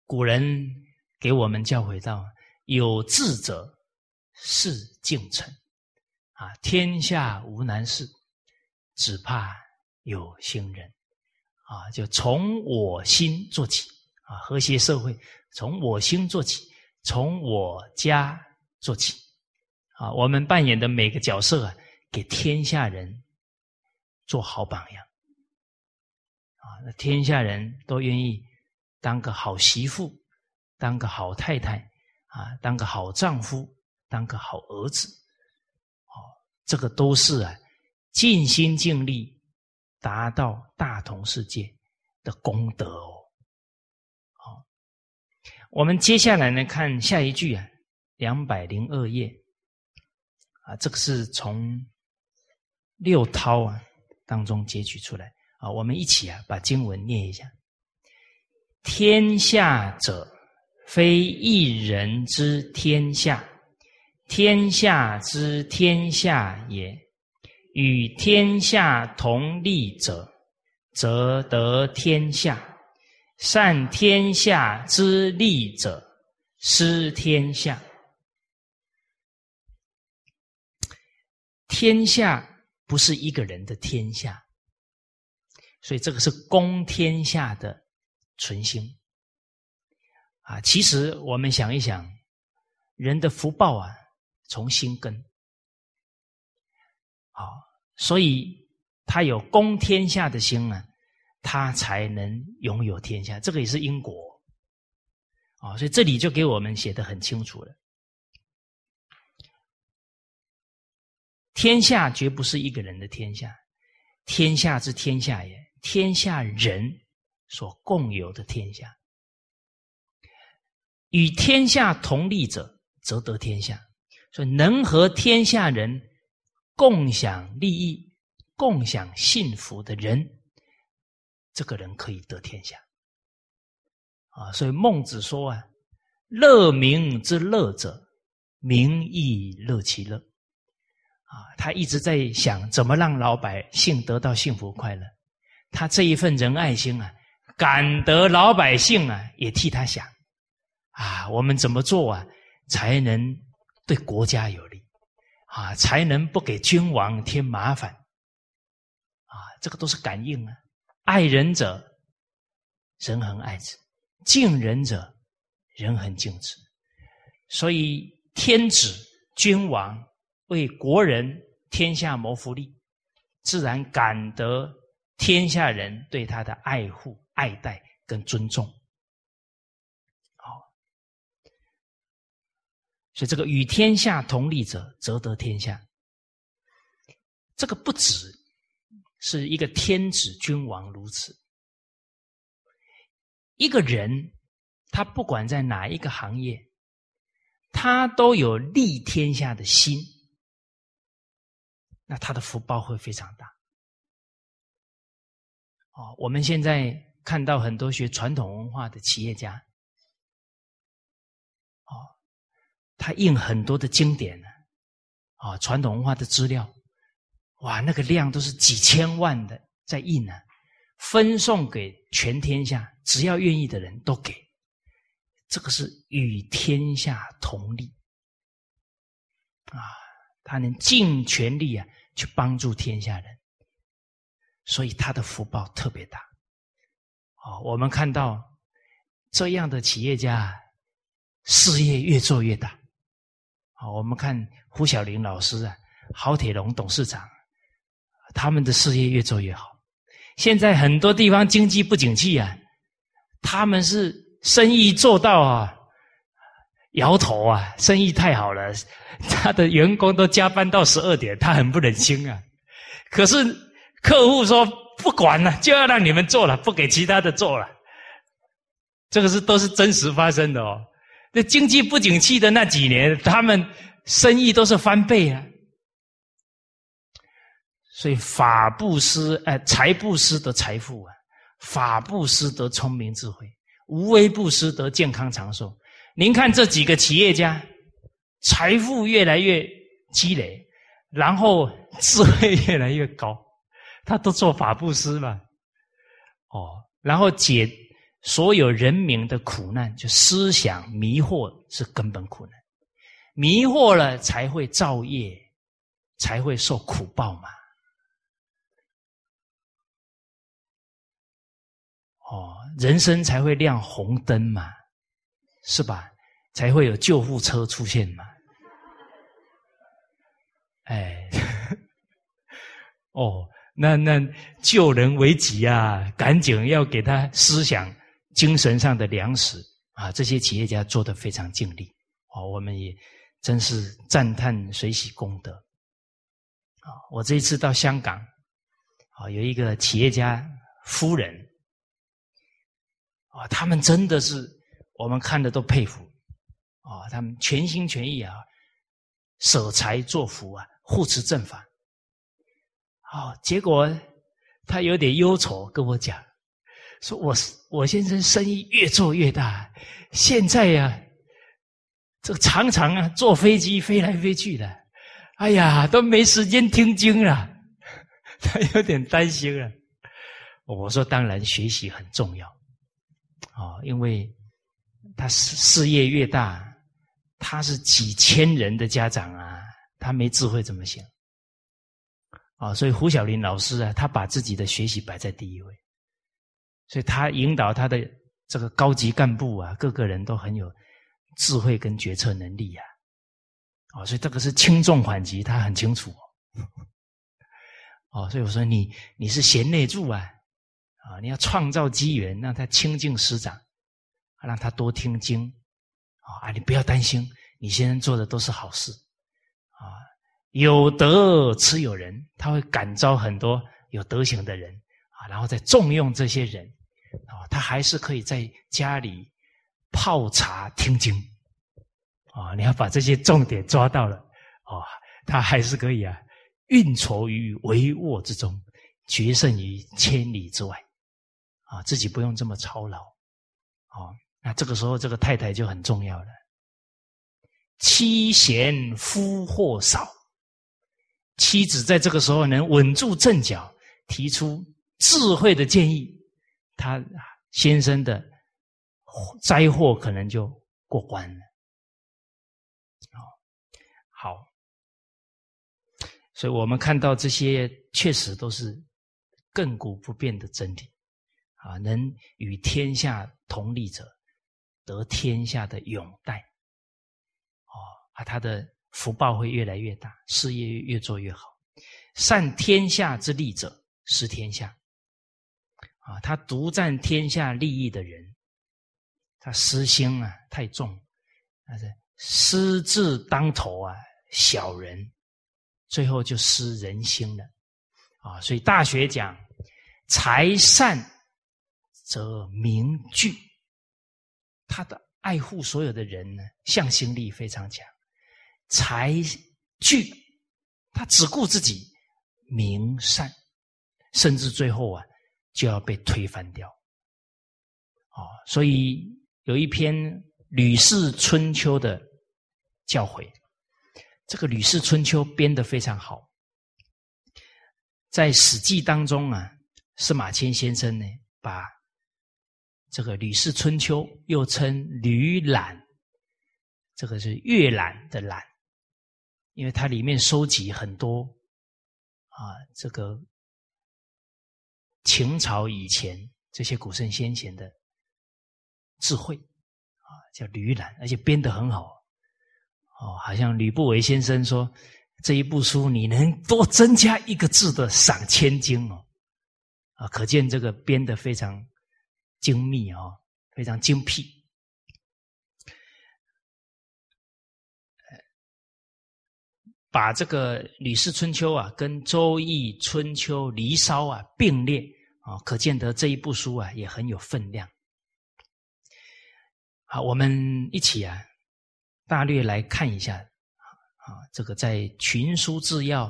古人给我们教诲道：有志者事竟成啊！天下无难事，只怕有心人啊！就从我心做起啊！和谐社会从我心做起，从我家。做起，啊，我们扮演的每个角色啊，给天下人做好榜样，啊，那天下人都愿意当个好媳妇，当个好太太，啊，当个好丈夫，当个好儿子，这个都是啊，尽心尽力达到大同世界的功德哦。好，我们接下来呢，看下一句啊。两百零二页，啊，这个是从六韬啊当中截取出来啊，我们一起啊把经文念一下：天下者，非一人之天下，天下之天下也。与天下同利者，则得天下；善天下之利者，失天下。天下不是一个人的天下，所以这个是公天下的存心啊。其实我们想一想，人的福报啊，从心根啊，所以他有攻天下的心啊，他才能拥有天下。这个也是因果啊，所以这里就给我们写的很清楚了。天下绝不是一个人的天下，天下之天下也，天下人所共有的天下。与天下同利者，则得天下。所以，能和天下人共享利益、共享幸福的人，这个人可以得天下。啊，所以孟子说啊：“乐民之乐者，民亦乐其乐。”啊，他一直在想怎么让老百姓得到幸福快乐。他这一份仁爱心啊，感得老百姓啊也替他想。啊，我们怎么做啊，才能对国家有利？啊，才能不给君王添麻烦？啊，这个都是感应啊。爱人者，人恒爱之；敬人者，人恒敬之。所以，天子君王。为国人天下谋福利，自然感得天下人对他的爱护、爱戴跟尊重。所以这个与天下同利者，则得天下。这个不止是一个天子君王如此，一个人他不管在哪一个行业，他都有利天下的心。那他的福报会非常大，哦，我们现在看到很多学传统文化的企业家，他印很多的经典呢，啊，传统文化的资料，哇，那个量都是几千万的在印呢，分送给全天下，只要愿意的人都给，这个是与天下同利，啊，他能尽全力啊。去帮助天下人，所以他的福报特别大。啊，我们看到这样的企业家事业越做越大。好，我们看胡小林老师啊，郝铁龙董事长，他们的事业越做越好。现在很多地方经济不景气啊，他们是生意做到啊，摇头啊，生意太好了。他的员工都加班到十二点，他很不忍心啊。可是客户说不管了，就要让你们做了，不给其他的做了。这个是都是真实发生的哦。那经济不景气的那几年，他们生意都是翻倍啊。所以法布施，呃，财布施得财富啊，法布施得聪明智慧，无为布施得健康长寿。您看这几个企业家。财富越来越积累，然后智慧越来越高，他都做法布施嘛，哦，然后解所有人民的苦难，就思想迷惑是根本苦难，迷惑了才会造业，才会受苦报嘛。哦，人生才会亮红灯嘛，是吧？才会有救护车出现嘛。哎，<laughs> 哦，那那救人为急啊，赶紧要给他思想、精神上的粮食啊！这些企业家做的非常尽力，啊，我们也真是赞叹水洗功德。啊，我这一次到香港，啊，有一个企业家夫人。啊，他们真的是我们看的都佩服啊！他们全心全意啊，舍财作福啊，护持正法。好，结果他有点忧愁，跟我讲说：“我我先生生意越做越大，现在呀，这个常常啊坐飞机飞来飞去的，哎呀，都没时间听经了。<laughs> ”他有点担心了。我说：“当然，学习很重要。”哦，因为他事事业越大，他是几千人的家长啊，他没智慧怎么行？啊，所以胡小林老师啊，他把自己的学习摆在第一位，所以他引导他的这个高级干部啊，各个人都很有智慧跟决策能力呀。哦，所以这个是轻重缓急，他很清楚。哦，所以我说你你是贤内助啊。啊，你要创造机缘，让他清净师长，让他多听经，啊，你不要担心，你先生做的都是好事，啊，有德持有人，他会感召很多有德行的人，啊，然后再重用这些人，啊，他还是可以在家里泡茶听经，啊，你要把这些重点抓到了，啊，他还是可以啊，运筹于帷幄之中，决胜于千里之外。啊，自己不用这么操劳，啊，那这个时候这个太太就很重要了。妻贤夫祸少，妻子在这个时候能稳住阵脚，提出智慧的建议，他先生的灾祸可能就过关了。哦，好，所以我们看到这些确实都是亘古不变的真理。啊，能与天下同利者，得天下的拥戴。哦，啊，他的福报会越来越大，事业越做越好。善天下之利者，失天下。啊，他独占天下利益的人，他私心啊太重，他是私自当头啊，小人，最后就失人心了。啊，所以大学讲财善。则名具，他的爱护所有的人呢，向心力非常强。才具，他只顾自己名善，甚至最后啊，就要被推翻掉。哦，所以有一篇《吕氏春秋》的教诲，这个《吕氏春秋》编得非常好，在《史记》当中啊，司马迁先生呢，把这个《吕氏春秋》又称《吕览》，这个是阅览的览，因为它里面收集很多啊，这个秦朝以前这些古圣先贤的智慧啊，叫《吕览》，而且编得很好哦，好像吕不韦先生说这一部书你能多增加一个字的赏千金哦，啊，可见这个编得非常。精密哦，非常精辟。把这个《吕氏春秋》啊，跟《周易》《春秋》《离骚》啊并列啊，可见得这一部书啊也很有分量。好，我们一起啊，大略来看一下啊，这个在《群书治要》，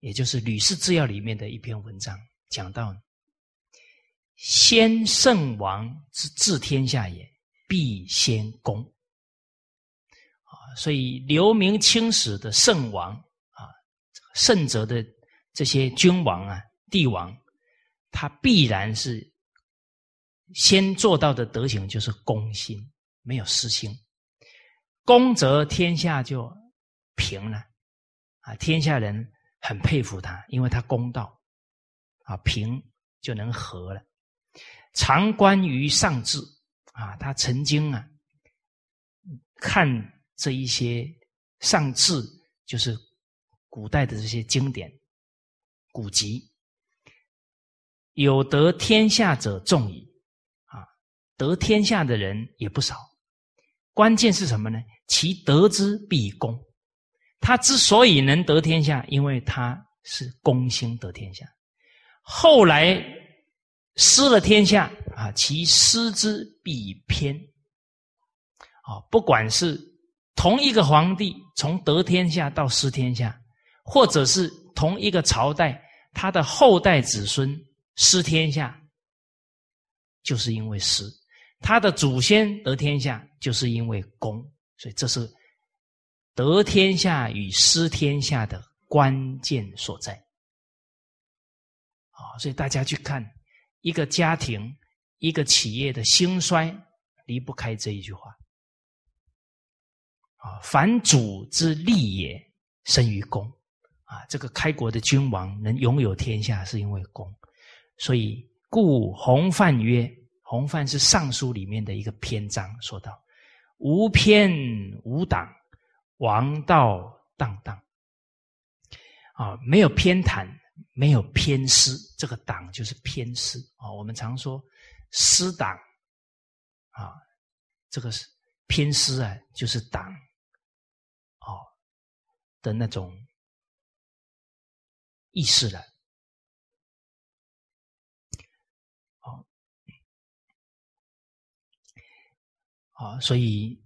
也就是《吕氏治要》里面的一篇文章，讲到。先圣王之治天下也，必先公。所以留名青史的圣王啊，圣哲的这些君王啊、帝王，他必然是先做到的德行就是公心，没有私心。公则天下就平了啊，天下人很佩服他，因为他公道啊，平就能和了。常观于上智啊，他曾经啊看这一些上至，就是古代的这些经典古籍，有得天下者众矣啊，得天下的人也不少。关键是什么呢？其得之必公，他之所以能得天下，因为他是公心得天下。后来失了天下啊，其失之必偏。啊，不管是同一个皇帝从得天下到失天下，或者是同一个朝代他的后代子孙失天下，就是因为失；他的祖先得天下，就是因为公。所以这是得天下与失天下的关键所在啊！所以大家去看一个家庭、一个企业的兴衰，离不开这一句话啊：“凡主之利也，生于公。”啊，这个开国的君王能拥有天下，是因为公。所以，故洪范曰：“洪范是《尚书》里面的一个篇章，说道。”无偏无党，王道荡荡。啊，没有偏袒，没有偏私。这个党就是偏私啊。我们常说私党啊，这个是偏私啊，就是党的那种意识了。啊，所以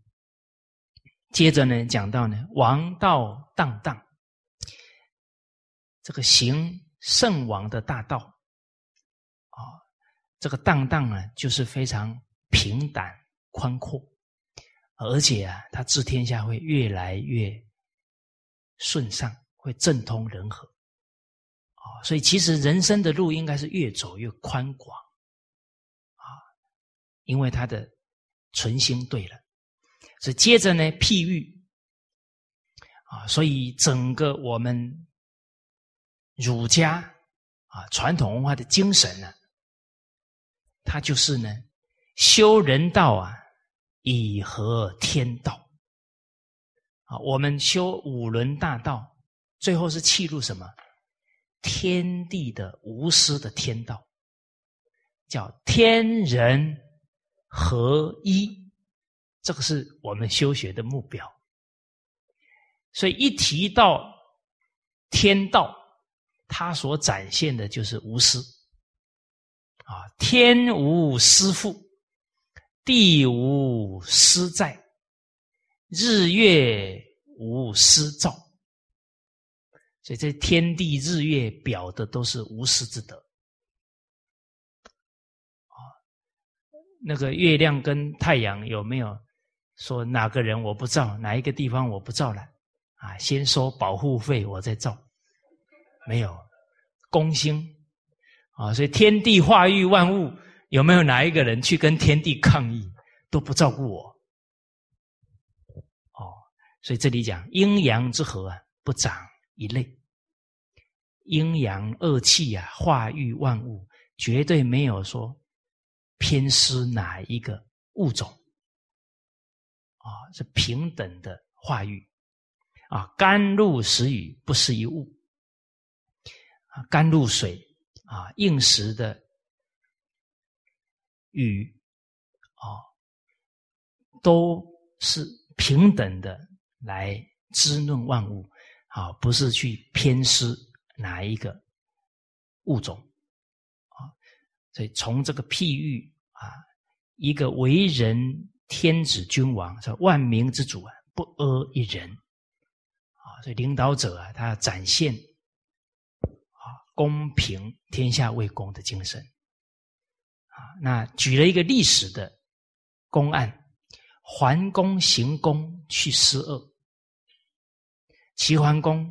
接着呢，讲到呢，王道荡荡，这个行圣王的大道，啊，这个荡荡呢，就是非常平坦宽阔，而且啊，他治天下会越来越顺畅，会政通人和，啊，所以其实人生的路应该是越走越宽广，啊，因为他的。存心对了，所以接着呢，譬喻啊，所以整个我们儒家啊传统文化的精神呢，它就是呢修人道啊，以合天道啊。我们修五轮大道，最后是契入什么？天地的无私的天道，叫天人。合一，这个是我们修学的目标。所以一提到天道，它所展现的就是无私啊，天无私父，地无私在，日月无私照。所以这天地日月表的都是无私之德。啊那个月亮跟太阳有没有说哪个人我不照，哪一个地方我不照了？啊，先收保护费，我再照。没有，公心啊，所以天地化育万物，有没有哪一个人去跟天地抗议，都不照顾我？所以这里讲阴阳之和啊，不长一类，阴阳二气啊，化育万物，绝对没有说。偏失哪一个物种啊？是平等的化育啊，甘露时雨不是一物，甘露水啊，应时的雨啊，都是平等的来滋润万物啊，不是去偏私哪一个物种。啊所以从这个譬喻啊，一个为人天子君王，是万民之主啊，不阿一人啊。所以领导者啊，他要展现啊公平天下为公的精神啊。那举了一个历史的公案：桓公行公去施恶齐桓公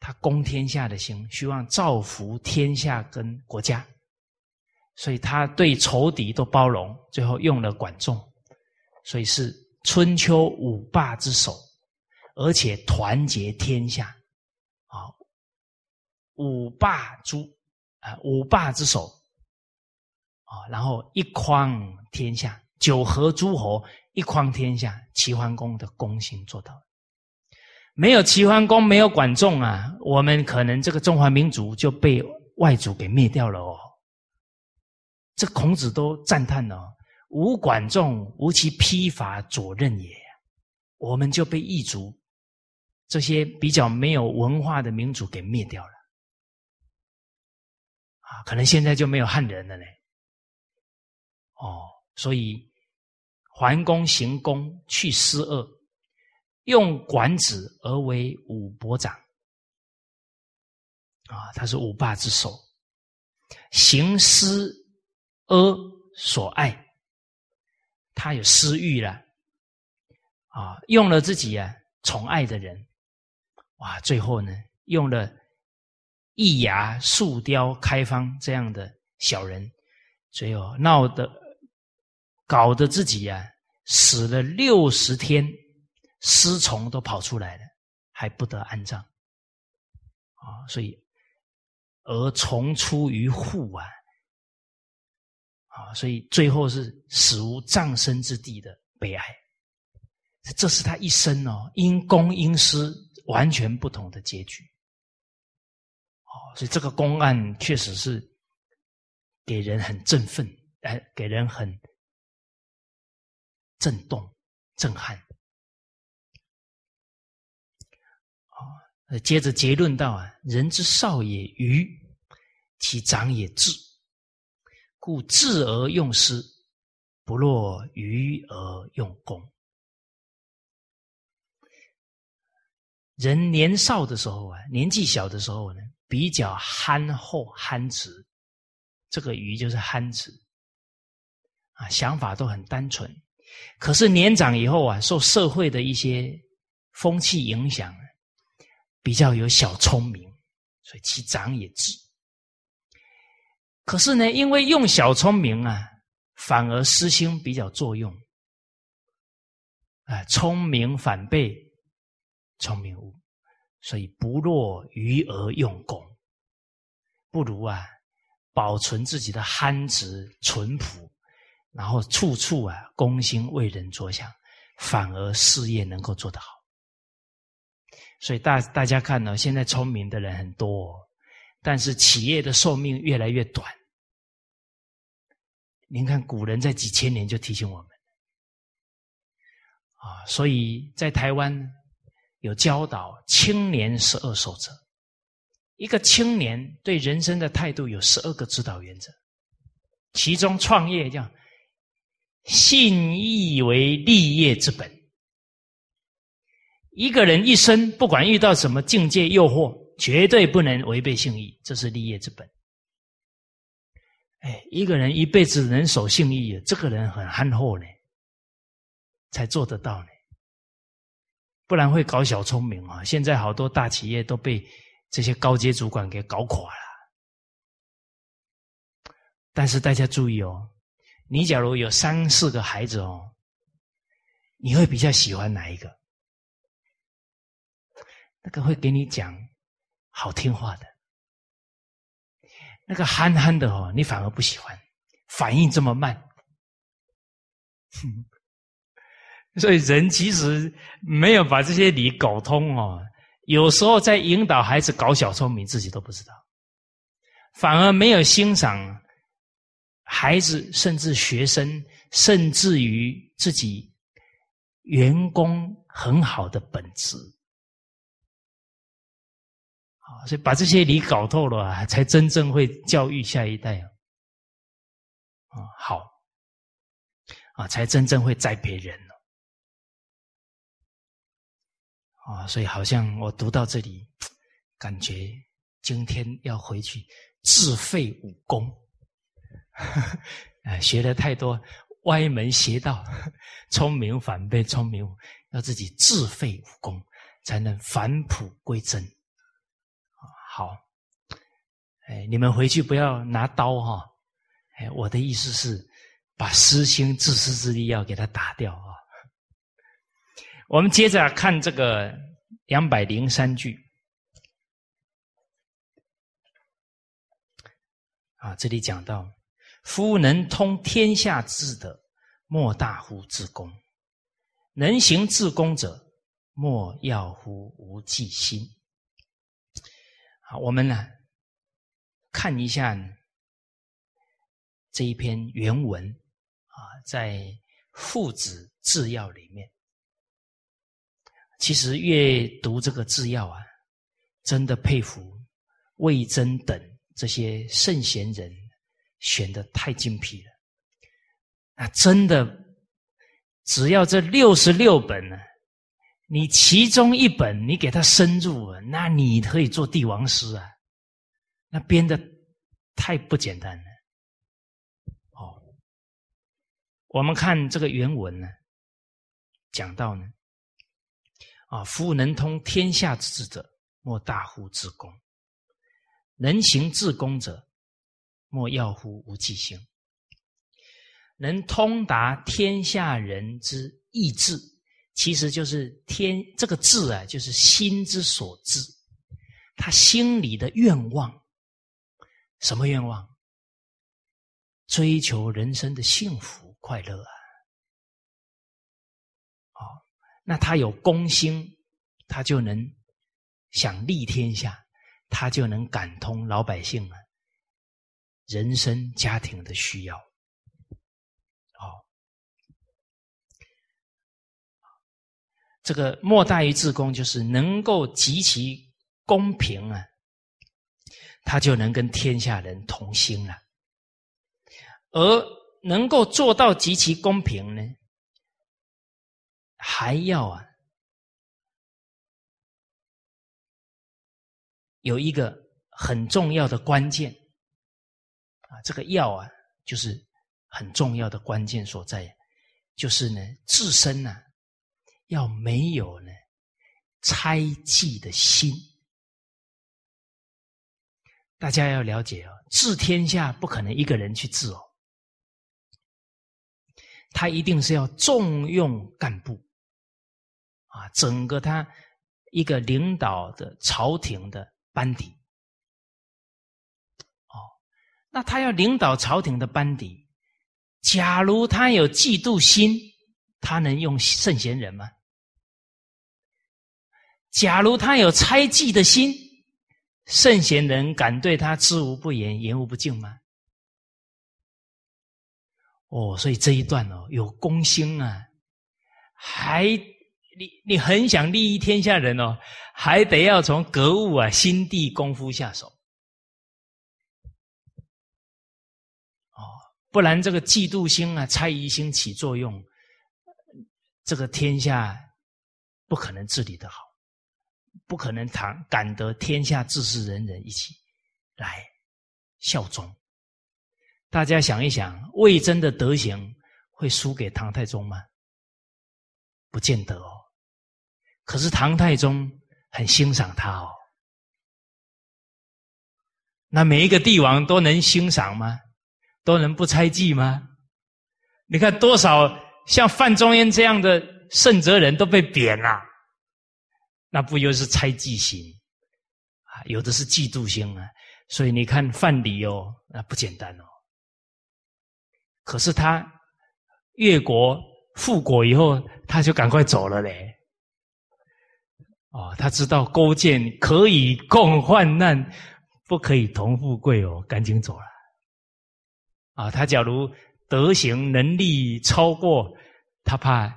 他攻天下的心，希望造福天下跟国家，所以他对仇敌都包容，最后用了管仲，所以是春秋五霸之首，而且团结天下。啊，五霸诸啊五霸之首。啊，然后一匡天下，九合诸侯，一匡天下，齐桓公的功行做到了。没有齐桓公，没有管仲啊，我们可能这个中华民族就被外族给灭掉了哦。这孔子都赞叹了：“无管仲，无其披发左衽也。”我们就被异族这些比较没有文化的民族给灭掉了。啊，可能现在就没有汉人了呢。哦，所以桓公行公，去施恶。用管子而为五伯长，啊，他是五霸之首，行私阿所爱，他有私欲了，啊，用了自己啊宠爱的人，哇，最后呢，用了易牙、树雕、开方这样的小人，最后闹得搞得自己啊死了六十天。尸虫都跑出来了，还不得安葬啊！所以而虫出于户啊，啊！所以最后是死无葬身之地的悲哀。这是他一生哦，因公因私完全不同的结局。哦，所以这个公案确实是给人很振奋，哎，给人很震动、震撼。接着结论道啊，人之少也愚，其长也智，故智而用师，不若愚而用功。人年少的时候啊，年纪小的时候呢，比较憨厚憨直，这个愚就是憨直啊，想法都很单纯。可是年长以后啊，受社会的一些风气影响。比较有小聪明，所以其长也智。可是呢，因为用小聪明啊，反而私心比较作用。啊，聪明反被聪明误，所以不若愚而用功，不如啊，保存自己的憨直淳朴，然后处处啊公心为人着想，反而事业能够做得好。所以大大家看呢，现在聪明的人很多，但是企业的寿命越来越短。您看古人在几千年就提醒我们，啊，所以在台湾有教导青年十二守则，一个青年对人生的态度有十二个指导原则，其中创业叫信义为立业之本。一个人一生，不管遇到什么境界诱惑，绝对不能违背信义，这是立业之本。哎，一个人一辈子能守信义，这个人很憨厚呢，才做得到呢。不然会搞小聪明啊！现在好多大企业都被这些高阶主管给搞垮了。但是大家注意哦，你假如有三四个孩子哦，你会比较喜欢哪一个？那个会给你讲好听话的，那个憨憨的哦，你反而不喜欢，反应这么慢。<laughs> 所以人其实没有把这些理搞通哦，有时候在引导孩子搞小聪明，自己都不知道，反而没有欣赏孩子，甚至学生，甚至于自己员工很好的本质。所以把这些理搞透了，啊才真正会教育下一代啊！好啊，才真正会栽培人了啊！所以好像我读到这里，感觉今天要回去自废武功，啊，<laughs> 学了太多歪门邪道，聪明反被聪明误，要自己自废武功，才能返璞归真。好，哎，你们回去不要拿刀哈。哎，我的意思是，把私心、自私自利要给他打掉啊。我们接着看这个两百零三句啊，这里讲到：夫能通天下之德，莫大乎自宫；能行自宫者，莫要乎无忌心。我们呢看一下这一篇原文啊，在《父子制药》里面。其实阅读这个制药啊，真的佩服魏征等这些圣贤人选的太精辟了。那真的，只要这六十六本呢，你其中一本你给他深入，那你可以做帝王师啊。那编的太不简单了。哦，我们看这个原文呢，讲到呢。啊！夫能通天下之志者，莫大乎自宫；能行自宫者，莫要乎无计心。能通达天下人之意志，其实就是天这个志啊，就是心之所至，他心里的愿望。什么愿望？追求人生的幸福快乐啊！哦那他有公心，他就能想利天下，他就能感通老百姓啊人生家庭的需要。哦，这个莫大于自公，就是能够极其公平啊，他就能跟天下人同心了。而能够做到极其公平呢？还要啊，有一个很重要的关键啊，这个要啊，就是很重要的关键所在，就是呢，自身呢要没有呢猜忌的心。大家要了解哦，治天下不可能一个人去治哦，他一定是要重用干部。啊，整个他一个领导的朝廷的班底，哦，那他要领导朝廷的班底，假如他有嫉妒心，他能用圣贤人吗？假如他有猜忌的心，圣贤人敢对他知无不言，言无不尽吗？哦，所以这一段哦，有公心啊，还。你你很想利益天下人哦，还得要从格物啊、心地功夫下手，哦，不然这个嫉妒心啊、猜疑心起作用，这个天下不可能治理的好，不可能谈感得天下治世人人一起来效忠。大家想一想，魏征的德行会输给唐太宗吗？不见得哦。可是唐太宗很欣赏他哦，那每一个帝王都能欣赏吗？都能不猜忌吗？你看多少像范仲淹这样的圣哲人都被贬了，那不又是猜忌心啊？有的是嫉妒心啊！所以你看范蠡哦，那不简单哦。可是他越国复国以后，他就赶快走了嘞。哦，他知道勾践可以共患难，不可以同富贵哦，赶紧走了。啊，他假如德行能力超过，他怕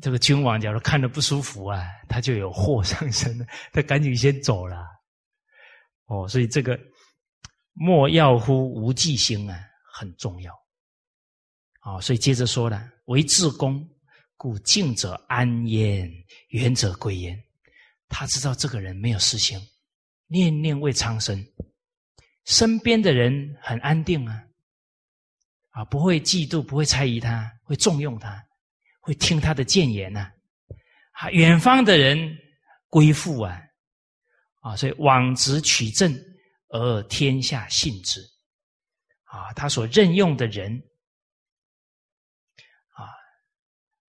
这个君王假如看着不舒服啊，他就有祸上身了，他赶紧先走了。哦，所以这个莫要乎无忌心啊，很重要。啊，所以接着说了，为自公，故近者安焉，远者归焉。他知道这个人没有私心，念念为苍生，身边的人很安定啊，啊，不会嫉妒，不会猜疑他，会重用他，会听他的谏言呐，啊，远方的人归附啊，啊，所以往直取正而天下信之，啊，他所任用的人，啊，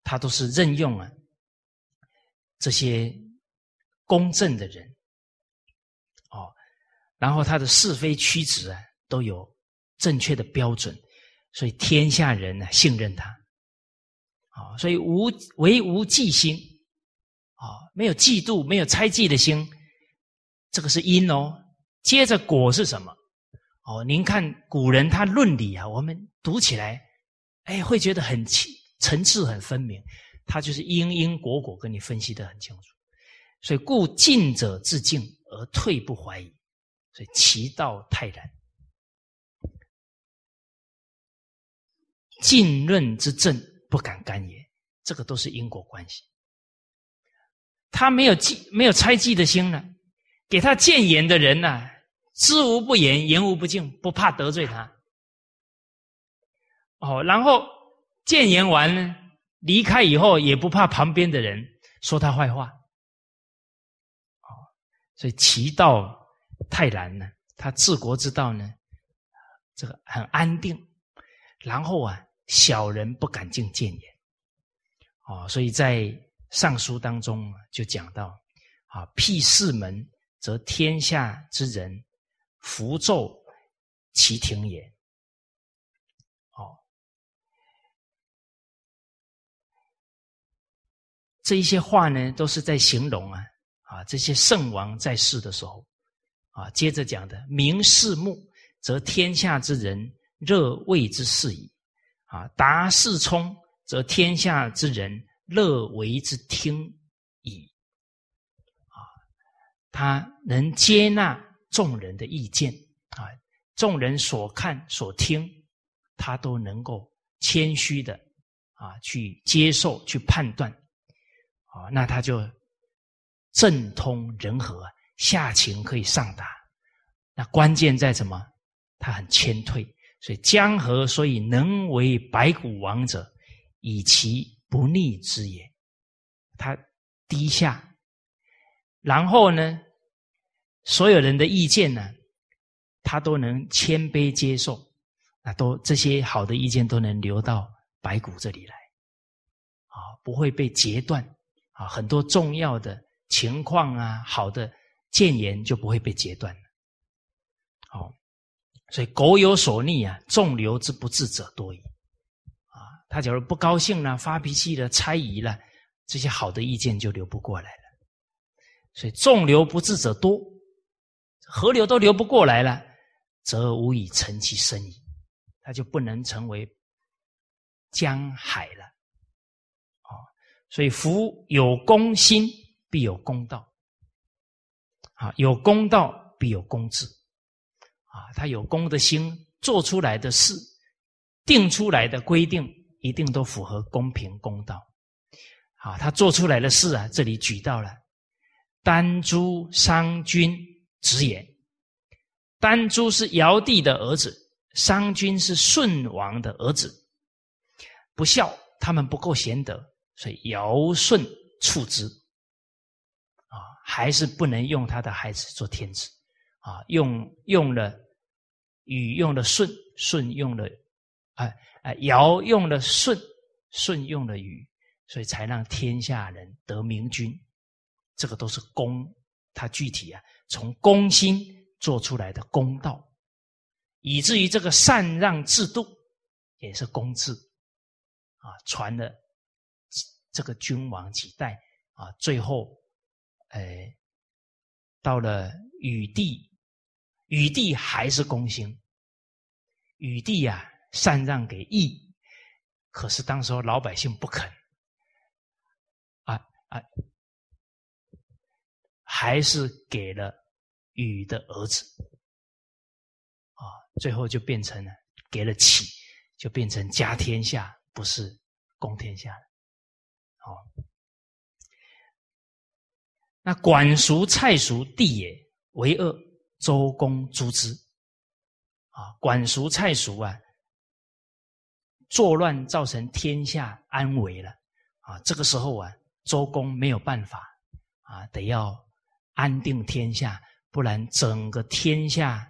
他都是任用啊这些公正的人，哦，然后他的是非曲直啊都有正确的标准，所以天下人呢信任他，啊，所以无唯无忌心。啊，没有嫉妒，没有猜忌的心，这个是因哦。接着果是什么？哦，您看古人他论理啊，我们读起来，哎，会觉得很清层次很分明。他就是因因果果跟你分析的很清楚。所以故进者自敬而退不怀疑，所以其道泰然。进论之正不敢干也，这个都是因果关系。他没有记没有猜忌的心呢，给他谏言的人呢，知无不言，言无不尽，不怕得罪他。哦，然后谏言完呢，离开以后也不怕旁边的人说他坏话。哦，所以其道泰然呢，他治国之道呢，这个很安定。然后啊，小人不敢进谏言。哦，所以在。尚书当中就讲到，啊，辟四门，则天下之人符咒其庭也。哦，这一些话呢，都是在形容啊，啊，这些圣王在世的时候，啊，接着讲的，明四目，则天下之人热畏之事矣。啊，达四冲，则天下之人。乐为之听矣，啊，他能接纳众人的意见啊，众人所看所听，他都能够谦虚的啊去接受去判断，啊，那他就正通人和，下情可以上达。那关键在什么？他很谦退，所以江河所以能为白骨王者，以其。不逆之也，他低下，然后呢，所有人的意见呢，他都能谦卑接受，啊，都这些好的意见都能流到白骨这里来，啊，不会被截断，啊，很多重要的情况啊，好的谏言就不会被截断了，好，所以苟有所逆啊，众流之不治者多矣。啊他假如不高兴了、发脾气了、猜疑了，这些好的意见就流不过来了。所以众流不治者多，河流都流不过来了，则无以成其深矣。他就不能成为江海了。啊，所以夫有公心，必有公道。啊，有公道必有公治。他有公的心，做出来的事，定出来的规定。一定都符合公平公道，好，他做出来的事啊，这里举到了丹朱商君直言，丹朱是尧帝的儿子，商君是舜王的儿子，不孝，他们不够贤德，所以尧舜处之，啊，还是不能用他的孩子做天子，啊，用用了禹用了舜，舜用了，哎。啊，尧用了舜，舜用了禹，所以才让天下人得明君。这个都是公，他具体啊，从公心做出来的公道，以至于这个禅让制度也是公制啊，传了这个君王几代啊，最后，哎，到了禹帝，禹帝还是公心，禹帝呀。禅让给羿，可是当时候老百姓不肯，啊啊，还是给了禹的儿子，啊，最后就变成了给了启，就变成家天下，不是公天下了。好，那管叔、蔡叔弟也为恶，周公诛之。啊，管叔、蔡叔啊。作乱造成天下安危了，啊，这个时候啊，周公没有办法，啊，得要安定天下，不然整个天下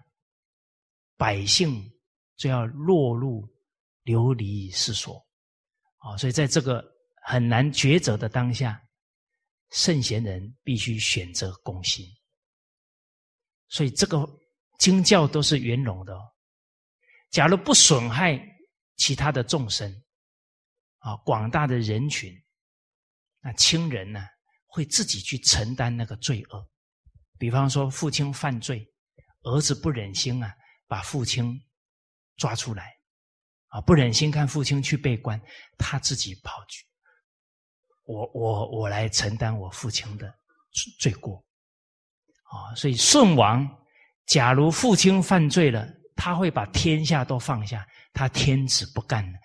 百姓就要落入流离失所啊！所以在这个很难抉择的当下，圣贤人必须选择公心。所以这个经教都是圆融的。假如不损害其他的众生啊，广大的人群，那亲人呢会自己去承担那个罪恶。比方说，父亲犯罪，儿子不忍心啊，把父亲抓出来啊，不忍心看父亲去被关，他自己跑去，我我我来承担我父亲的罪过啊。所以舜王，假如父亲犯罪了。他会把天下都放下，他天子不干了，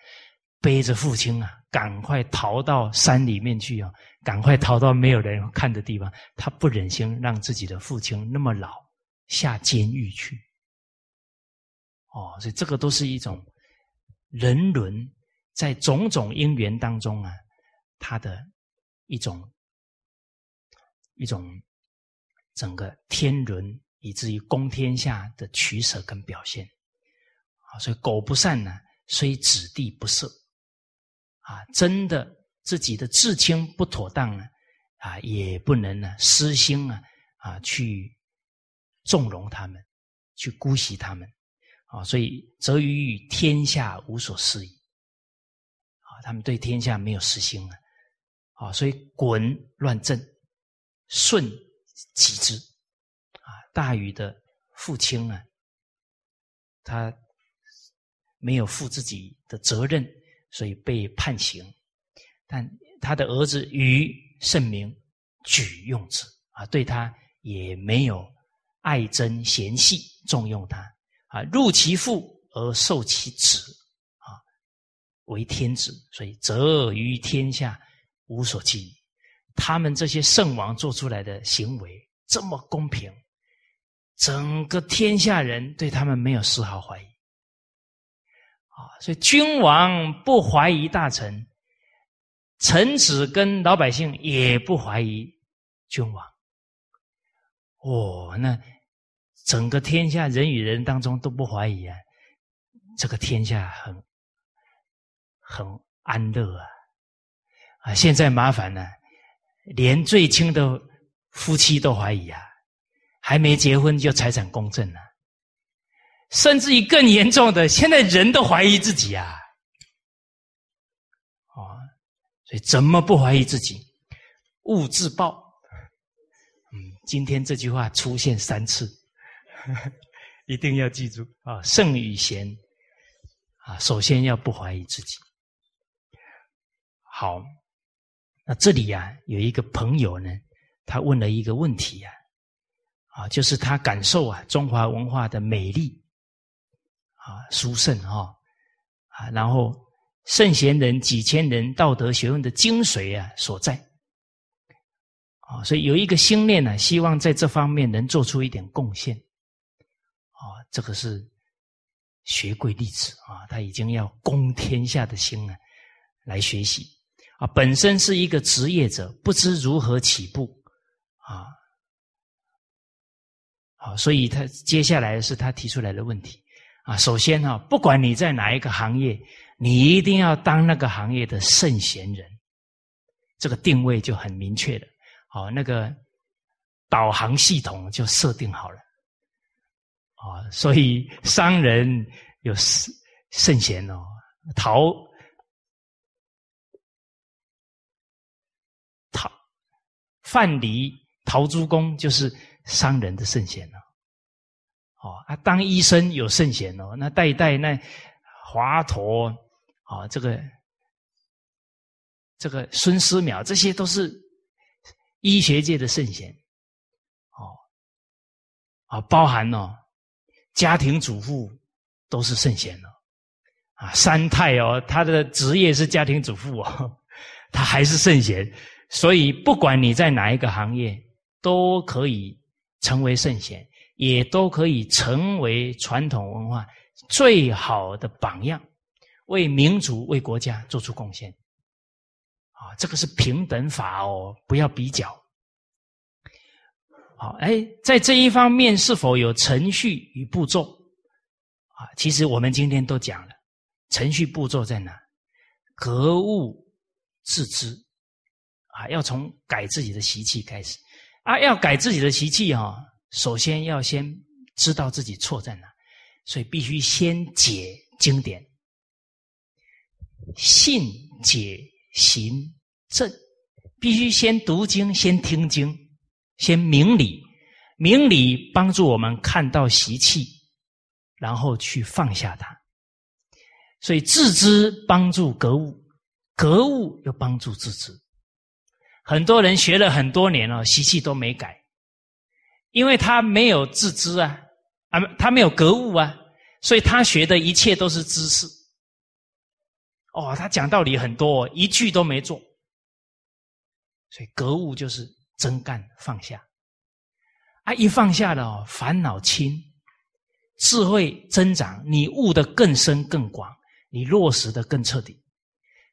背着父亲啊，赶快逃到山里面去啊，赶快逃到没有人看的地方。他不忍心让自己的父亲那么老下监狱去。哦，所以这个都是一种人伦在种种因缘当中啊，他的一种一种整个天伦。以至于公天下的取舍跟表现，啊，所以狗不善呢，虽子弟不赦，啊，真的自己的至亲不妥当呢，啊，也不能呢私心啊，啊，去纵容他们，去姑息他们，啊，所以则于天下无所施矣，啊，他们对天下没有私心了，啊，所以滚乱政，顺己之。大禹的父亲啊，他没有负自己的责任，所以被判刑。但他的儿子禹圣明，举用之啊，对他也没有爱憎嫌隙，重用他啊，入其父而受其子啊，为天子，所以则于天下无所忌。他们这些圣王做出来的行为这么公平。整个天下人对他们没有丝毫怀疑，啊，所以君王不怀疑大臣，臣子跟老百姓也不怀疑君王。哦，那整个天下人与人当中都不怀疑啊，这个天下很很安乐啊，啊，现在麻烦了，连最亲的夫妻都怀疑啊。还没结婚就财产公证了，甚至于更严重的，现在人都怀疑自己啊！哦，所以怎么不怀疑自己？勿自暴。嗯，今天这句话出现三次，<laughs> 一定要记住啊！圣与贤啊，首先要不怀疑自己。好，那这里呀，有一个朋友呢，他问了一个问题呀。啊，就是他感受啊，中华文化的美丽，啊，殊胜啊，啊，然后圣贤人几千人道德学问的精髓啊所在，啊，所以有一个心念呢，希望在这方面能做出一点贡献，啊，这个是学贵弟子啊，他已经要攻天下的心啊，来学习啊，本身是一个职业者，不知如何起步啊。好，所以他接下来是他提出来的问题啊。首先哈，不管你在哪一个行业，你一定要当那个行业的圣贤人，这个定位就很明确了。好，那个导航系统就设定好了。啊，所以商人有圣圣贤哦，逃范蠡、陶朱公就是。商人的圣贤哦，哦啊，当医生有圣贤哦，那代代那华佗啊，这个这个孙思邈，这些都是医学界的圣贤，哦，啊，包含哦，家庭主妇都是圣贤哦，啊，三太哦，他的职业是家庭主妇哦，<laughs> 他还是圣贤，所以不管你在哪一个行业，都可以。成为圣贤，也都可以成为传统文化最好的榜样，为民族、为国家做出贡献。啊，这个是平等法哦，不要比较。好，哎，在这一方面是否有程序与步骤？啊，其实我们今天都讲了，程序步骤在哪？格物致知，啊，要从改自己的习气开始。啊，要改自己的习气啊，首先要先知道自己错在哪，所以必须先解经典，信解行正，必须先读经，先听经，先明理，明理帮助我们看到习气，然后去放下它。所以自知帮助格物，格物又帮助自知。很多人学了很多年了，习气都没改，因为他没有自知啊，啊，他没有格物啊，所以他学的一切都是知识。哦，他讲道理很多，一句都没做。所以格物就是真干放下，啊，一放下了，烦恼轻，智慧增长，你悟得更深更广，你落实的更彻底。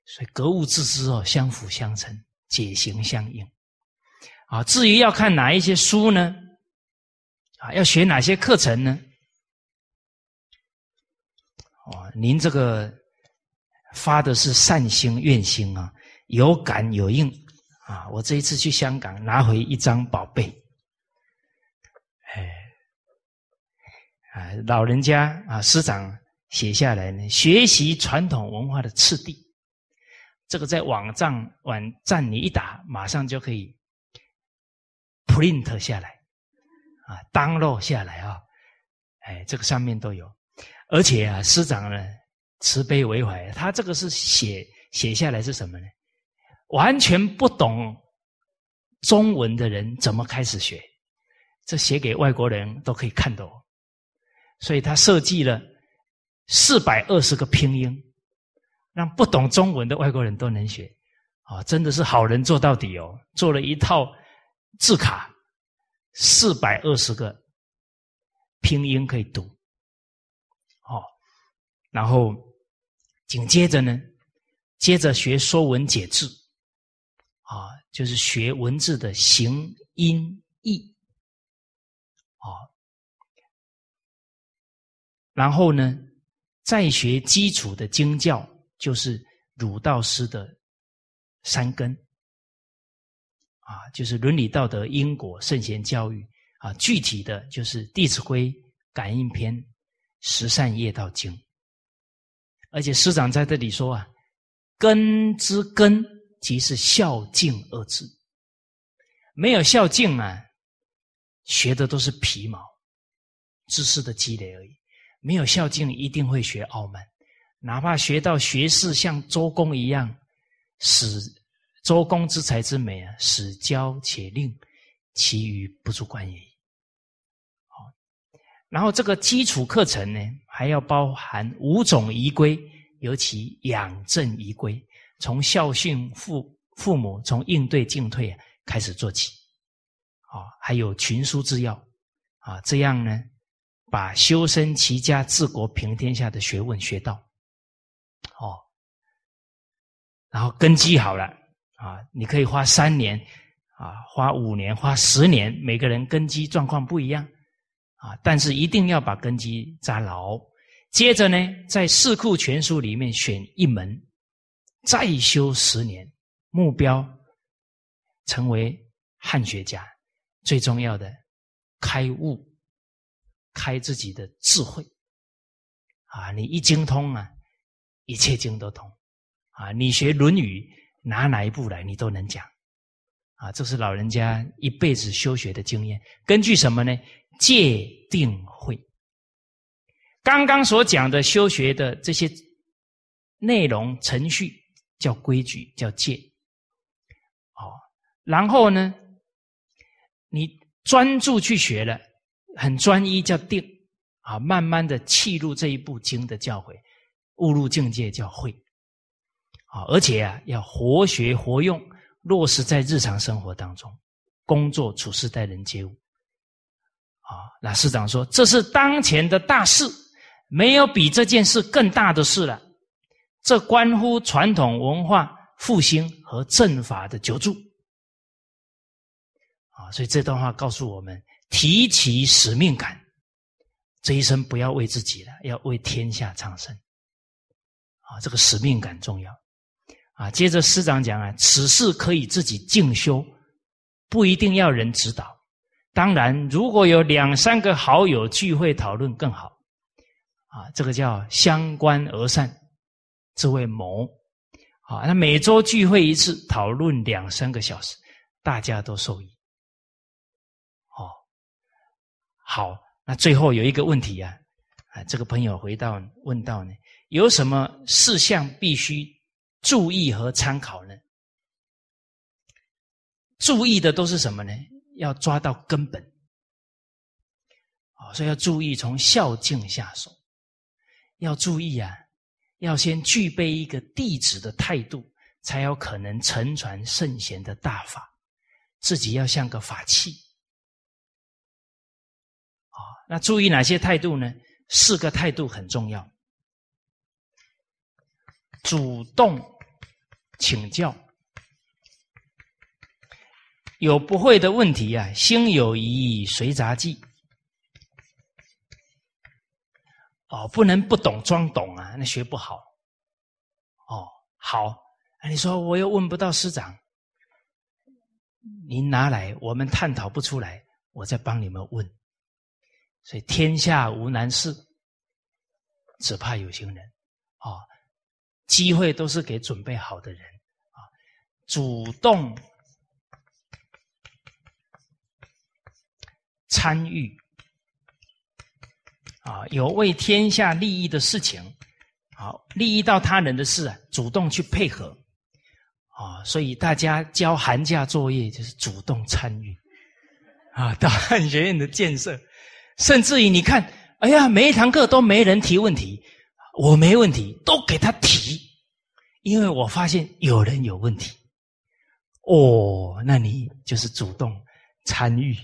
所以格物致知哦，相辅相成。解行相应，啊，至于要看哪一些书呢？啊，要学哪些课程呢？哦，您这个发的是善心愿心啊，有感有应啊。我这一次去香港拿回一张宝贝，哎，啊，老人家啊，师长写下来呢，学习传统文化的次第。这个在网站网站你一打，马上就可以 print 下来，啊，download 下来啊，哎，这个上面都有，而且啊，师长呢慈悲为怀，他这个是写写下来是什么呢？完全不懂中文的人怎么开始学？这写给外国人都可以看懂，所以他设计了四百二十个拼音。让不懂中文的外国人都能学，啊，真的是好人做到底哦！做了一套字卡，四百二十个拼音可以读，哦，然后紧接着呢，接着学说文解字，啊，就是学文字的形音义，啊，然后呢，再学基础的经教。就是儒道师的三根啊，就是伦理道德、因果、圣贤教育啊。具体的就是《弟子规》《感应篇》《十善业道经》。而且师长在这里说啊，根之根即是孝敬二字。没有孝敬啊，学的都是皮毛知识的积累而已。没有孝敬，一定会学傲慢。哪怕学到学士像周公一样，使周公之才之美啊，使教且令，其余不足观也。好，然后这个基础课程呢，还要包含五种仪规，尤其养正仪规，从孝训父父母，从应对进退开始做起。啊，还有群书之要啊，这样呢，把修身齐家治国平天下的学问学到。哦，然后根基好了啊，你可以花三年啊，花五年，花十年，每个人根基状况不一样啊，但是一定要把根基扎牢。接着呢，在《四库全书》里面选一门，再修十年，目标成为汉学家。最重要的，开悟，开自己的智慧啊！你一精通啊。一切经都通，啊！你学《论语》，拿哪一部来，你都能讲，啊！这是老人家一辈子修学的经验。根据什么呢？戒定慧。刚刚所讲的修学的这些内容程序，叫规矩，叫戒。哦，然后呢，你专注去学了，很专一，叫定。啊，慢慢的契入这一部经的教诲。误入境界叫会，啊，而且啊，要活学活用，落实在日常生活当中，工作处事待人接物，啊，那师长说这是当前的大事，没有比这件事更大的事了，这关乎传统文化复兴和正法的救助，啊，所以这段话告诉我们：提起使命感，这一生不要为自己了，要为天下苍生。啊，这个使命感重要。啊，接着师长讲啊，此事可以自己静修，不一定要人指导。当然，如果有两三个好友聚会讨论更好。啊，这个叫相关而善，这位谋。啊，那每周聚会一次，讨论两三个小时，大家都受益。哦，好，那最后有一个问题啊，啊，这个朋友回到问到呢，有什么事项必须注意和参考呢？注意的都是什么呢？要抓到根本。啊，所以要注意从孝敬下手，要注意啊。要先具备一个弟子的态度，才有可能承传圣贤的大法。自己要像个法器，啊，那注意哪些态度呢？四个态度很重要：主动请教，有不会的问题啊，心有疑随杂记。哦，不能不懂装懂啊，那学不好。哦，好，你说我又问不到师长，您拿来，我们探讨不出来，我再帮你们问。所以天下无难事，只怕有心人。哦，机会都是给准备好的人啊，主动参与。啊，有为天下利益的事情，好利益到他人的事啊，主动去配合，啊，所以大家交寒假作业就是主动参与，啊，<laughs> 到汉学院的建设，甚至于你看，哎呀，每一堂课都没人提问题，我没问题，都给他提，因为我发现有人有问题，哦，那你就是主动参与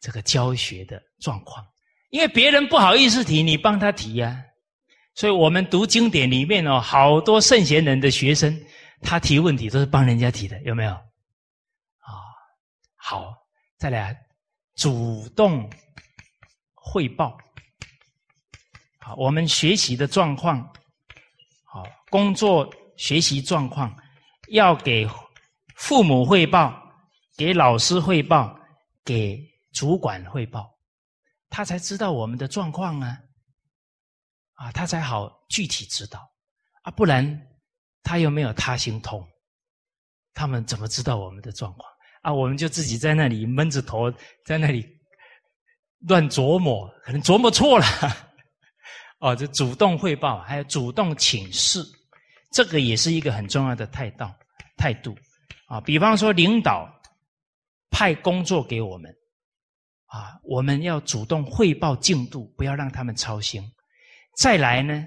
这个教学的状况。因为别人不好意思提，你帮他提呀。所以我们读经典里面哦，好多圣贤人的学生，他提问题都是帮人家提的，有没有？啊，好，再来主动汇报。好，我们学习的状况，好，工作学习状况，要给父母汇报，给老师汇报，给主管汇报。他才知道我们的状况啊，啊，他才好具体指导啊，不然他又没有他心通，他们怎么知道我们的状况啊？我们就自己在那里闷着头，在那里乱琢磨，可能琢磨错了。哦，这主动汇报，还有主动请示，这个也是一个很重要的态度态度啊。比方说，领导派工作给我们。啊，我们要主动汇报进度，不要让他们操心。再来呢，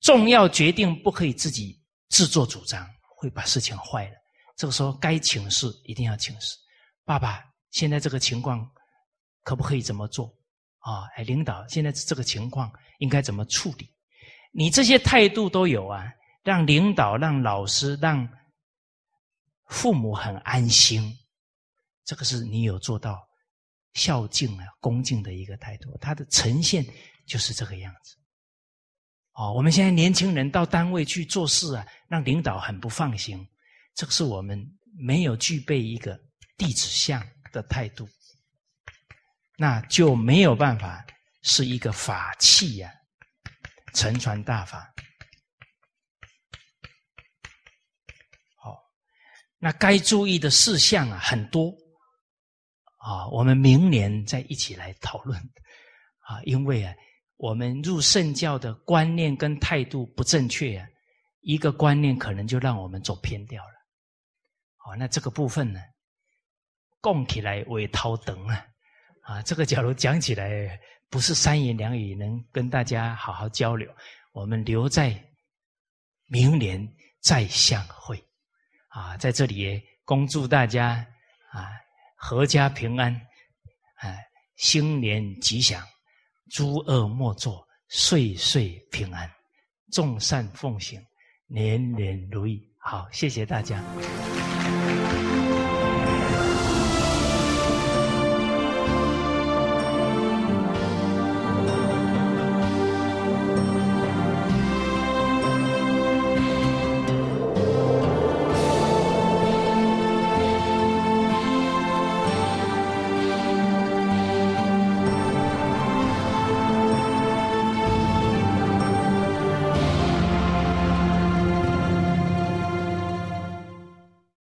重要决定不可以自己自作主张，会把事情坏了。这个时候该请示一定要请示。爸爸，现在这个情况可不可以怎么做？啊，哎，领导，现在这个情况应该怎么处理？你这些态度都有啊，让领导、让老师、让父母很安心。这个是你有做到。孝敬啊，恭敬的一个态度，它的呈现就是这个样子。哦，我们现在年轻人到单位去做事啊，让领导很不放心，这个是我们没有具备一个弟子相的态度，那就没有办法是一个法器呀，承传大法。好，那该注意的事项啊，很多。啊，我们明年再一起来讨论啊！因为啊，我们入圣教的观念跟态度不正确啊，一个观念可能就让我们走偏掉了。好，那这个部分呢，供起来为涛等啊！啊，这个假如讲起来不是三言两语能跟大家好好交流，我们留在明年再相会啊！在这里也恭祝大家啊！阖家平安，哎，新年吉祥，诸恶莫作，岁岁平安，众善奉行，年年如意。好，谢谢大家。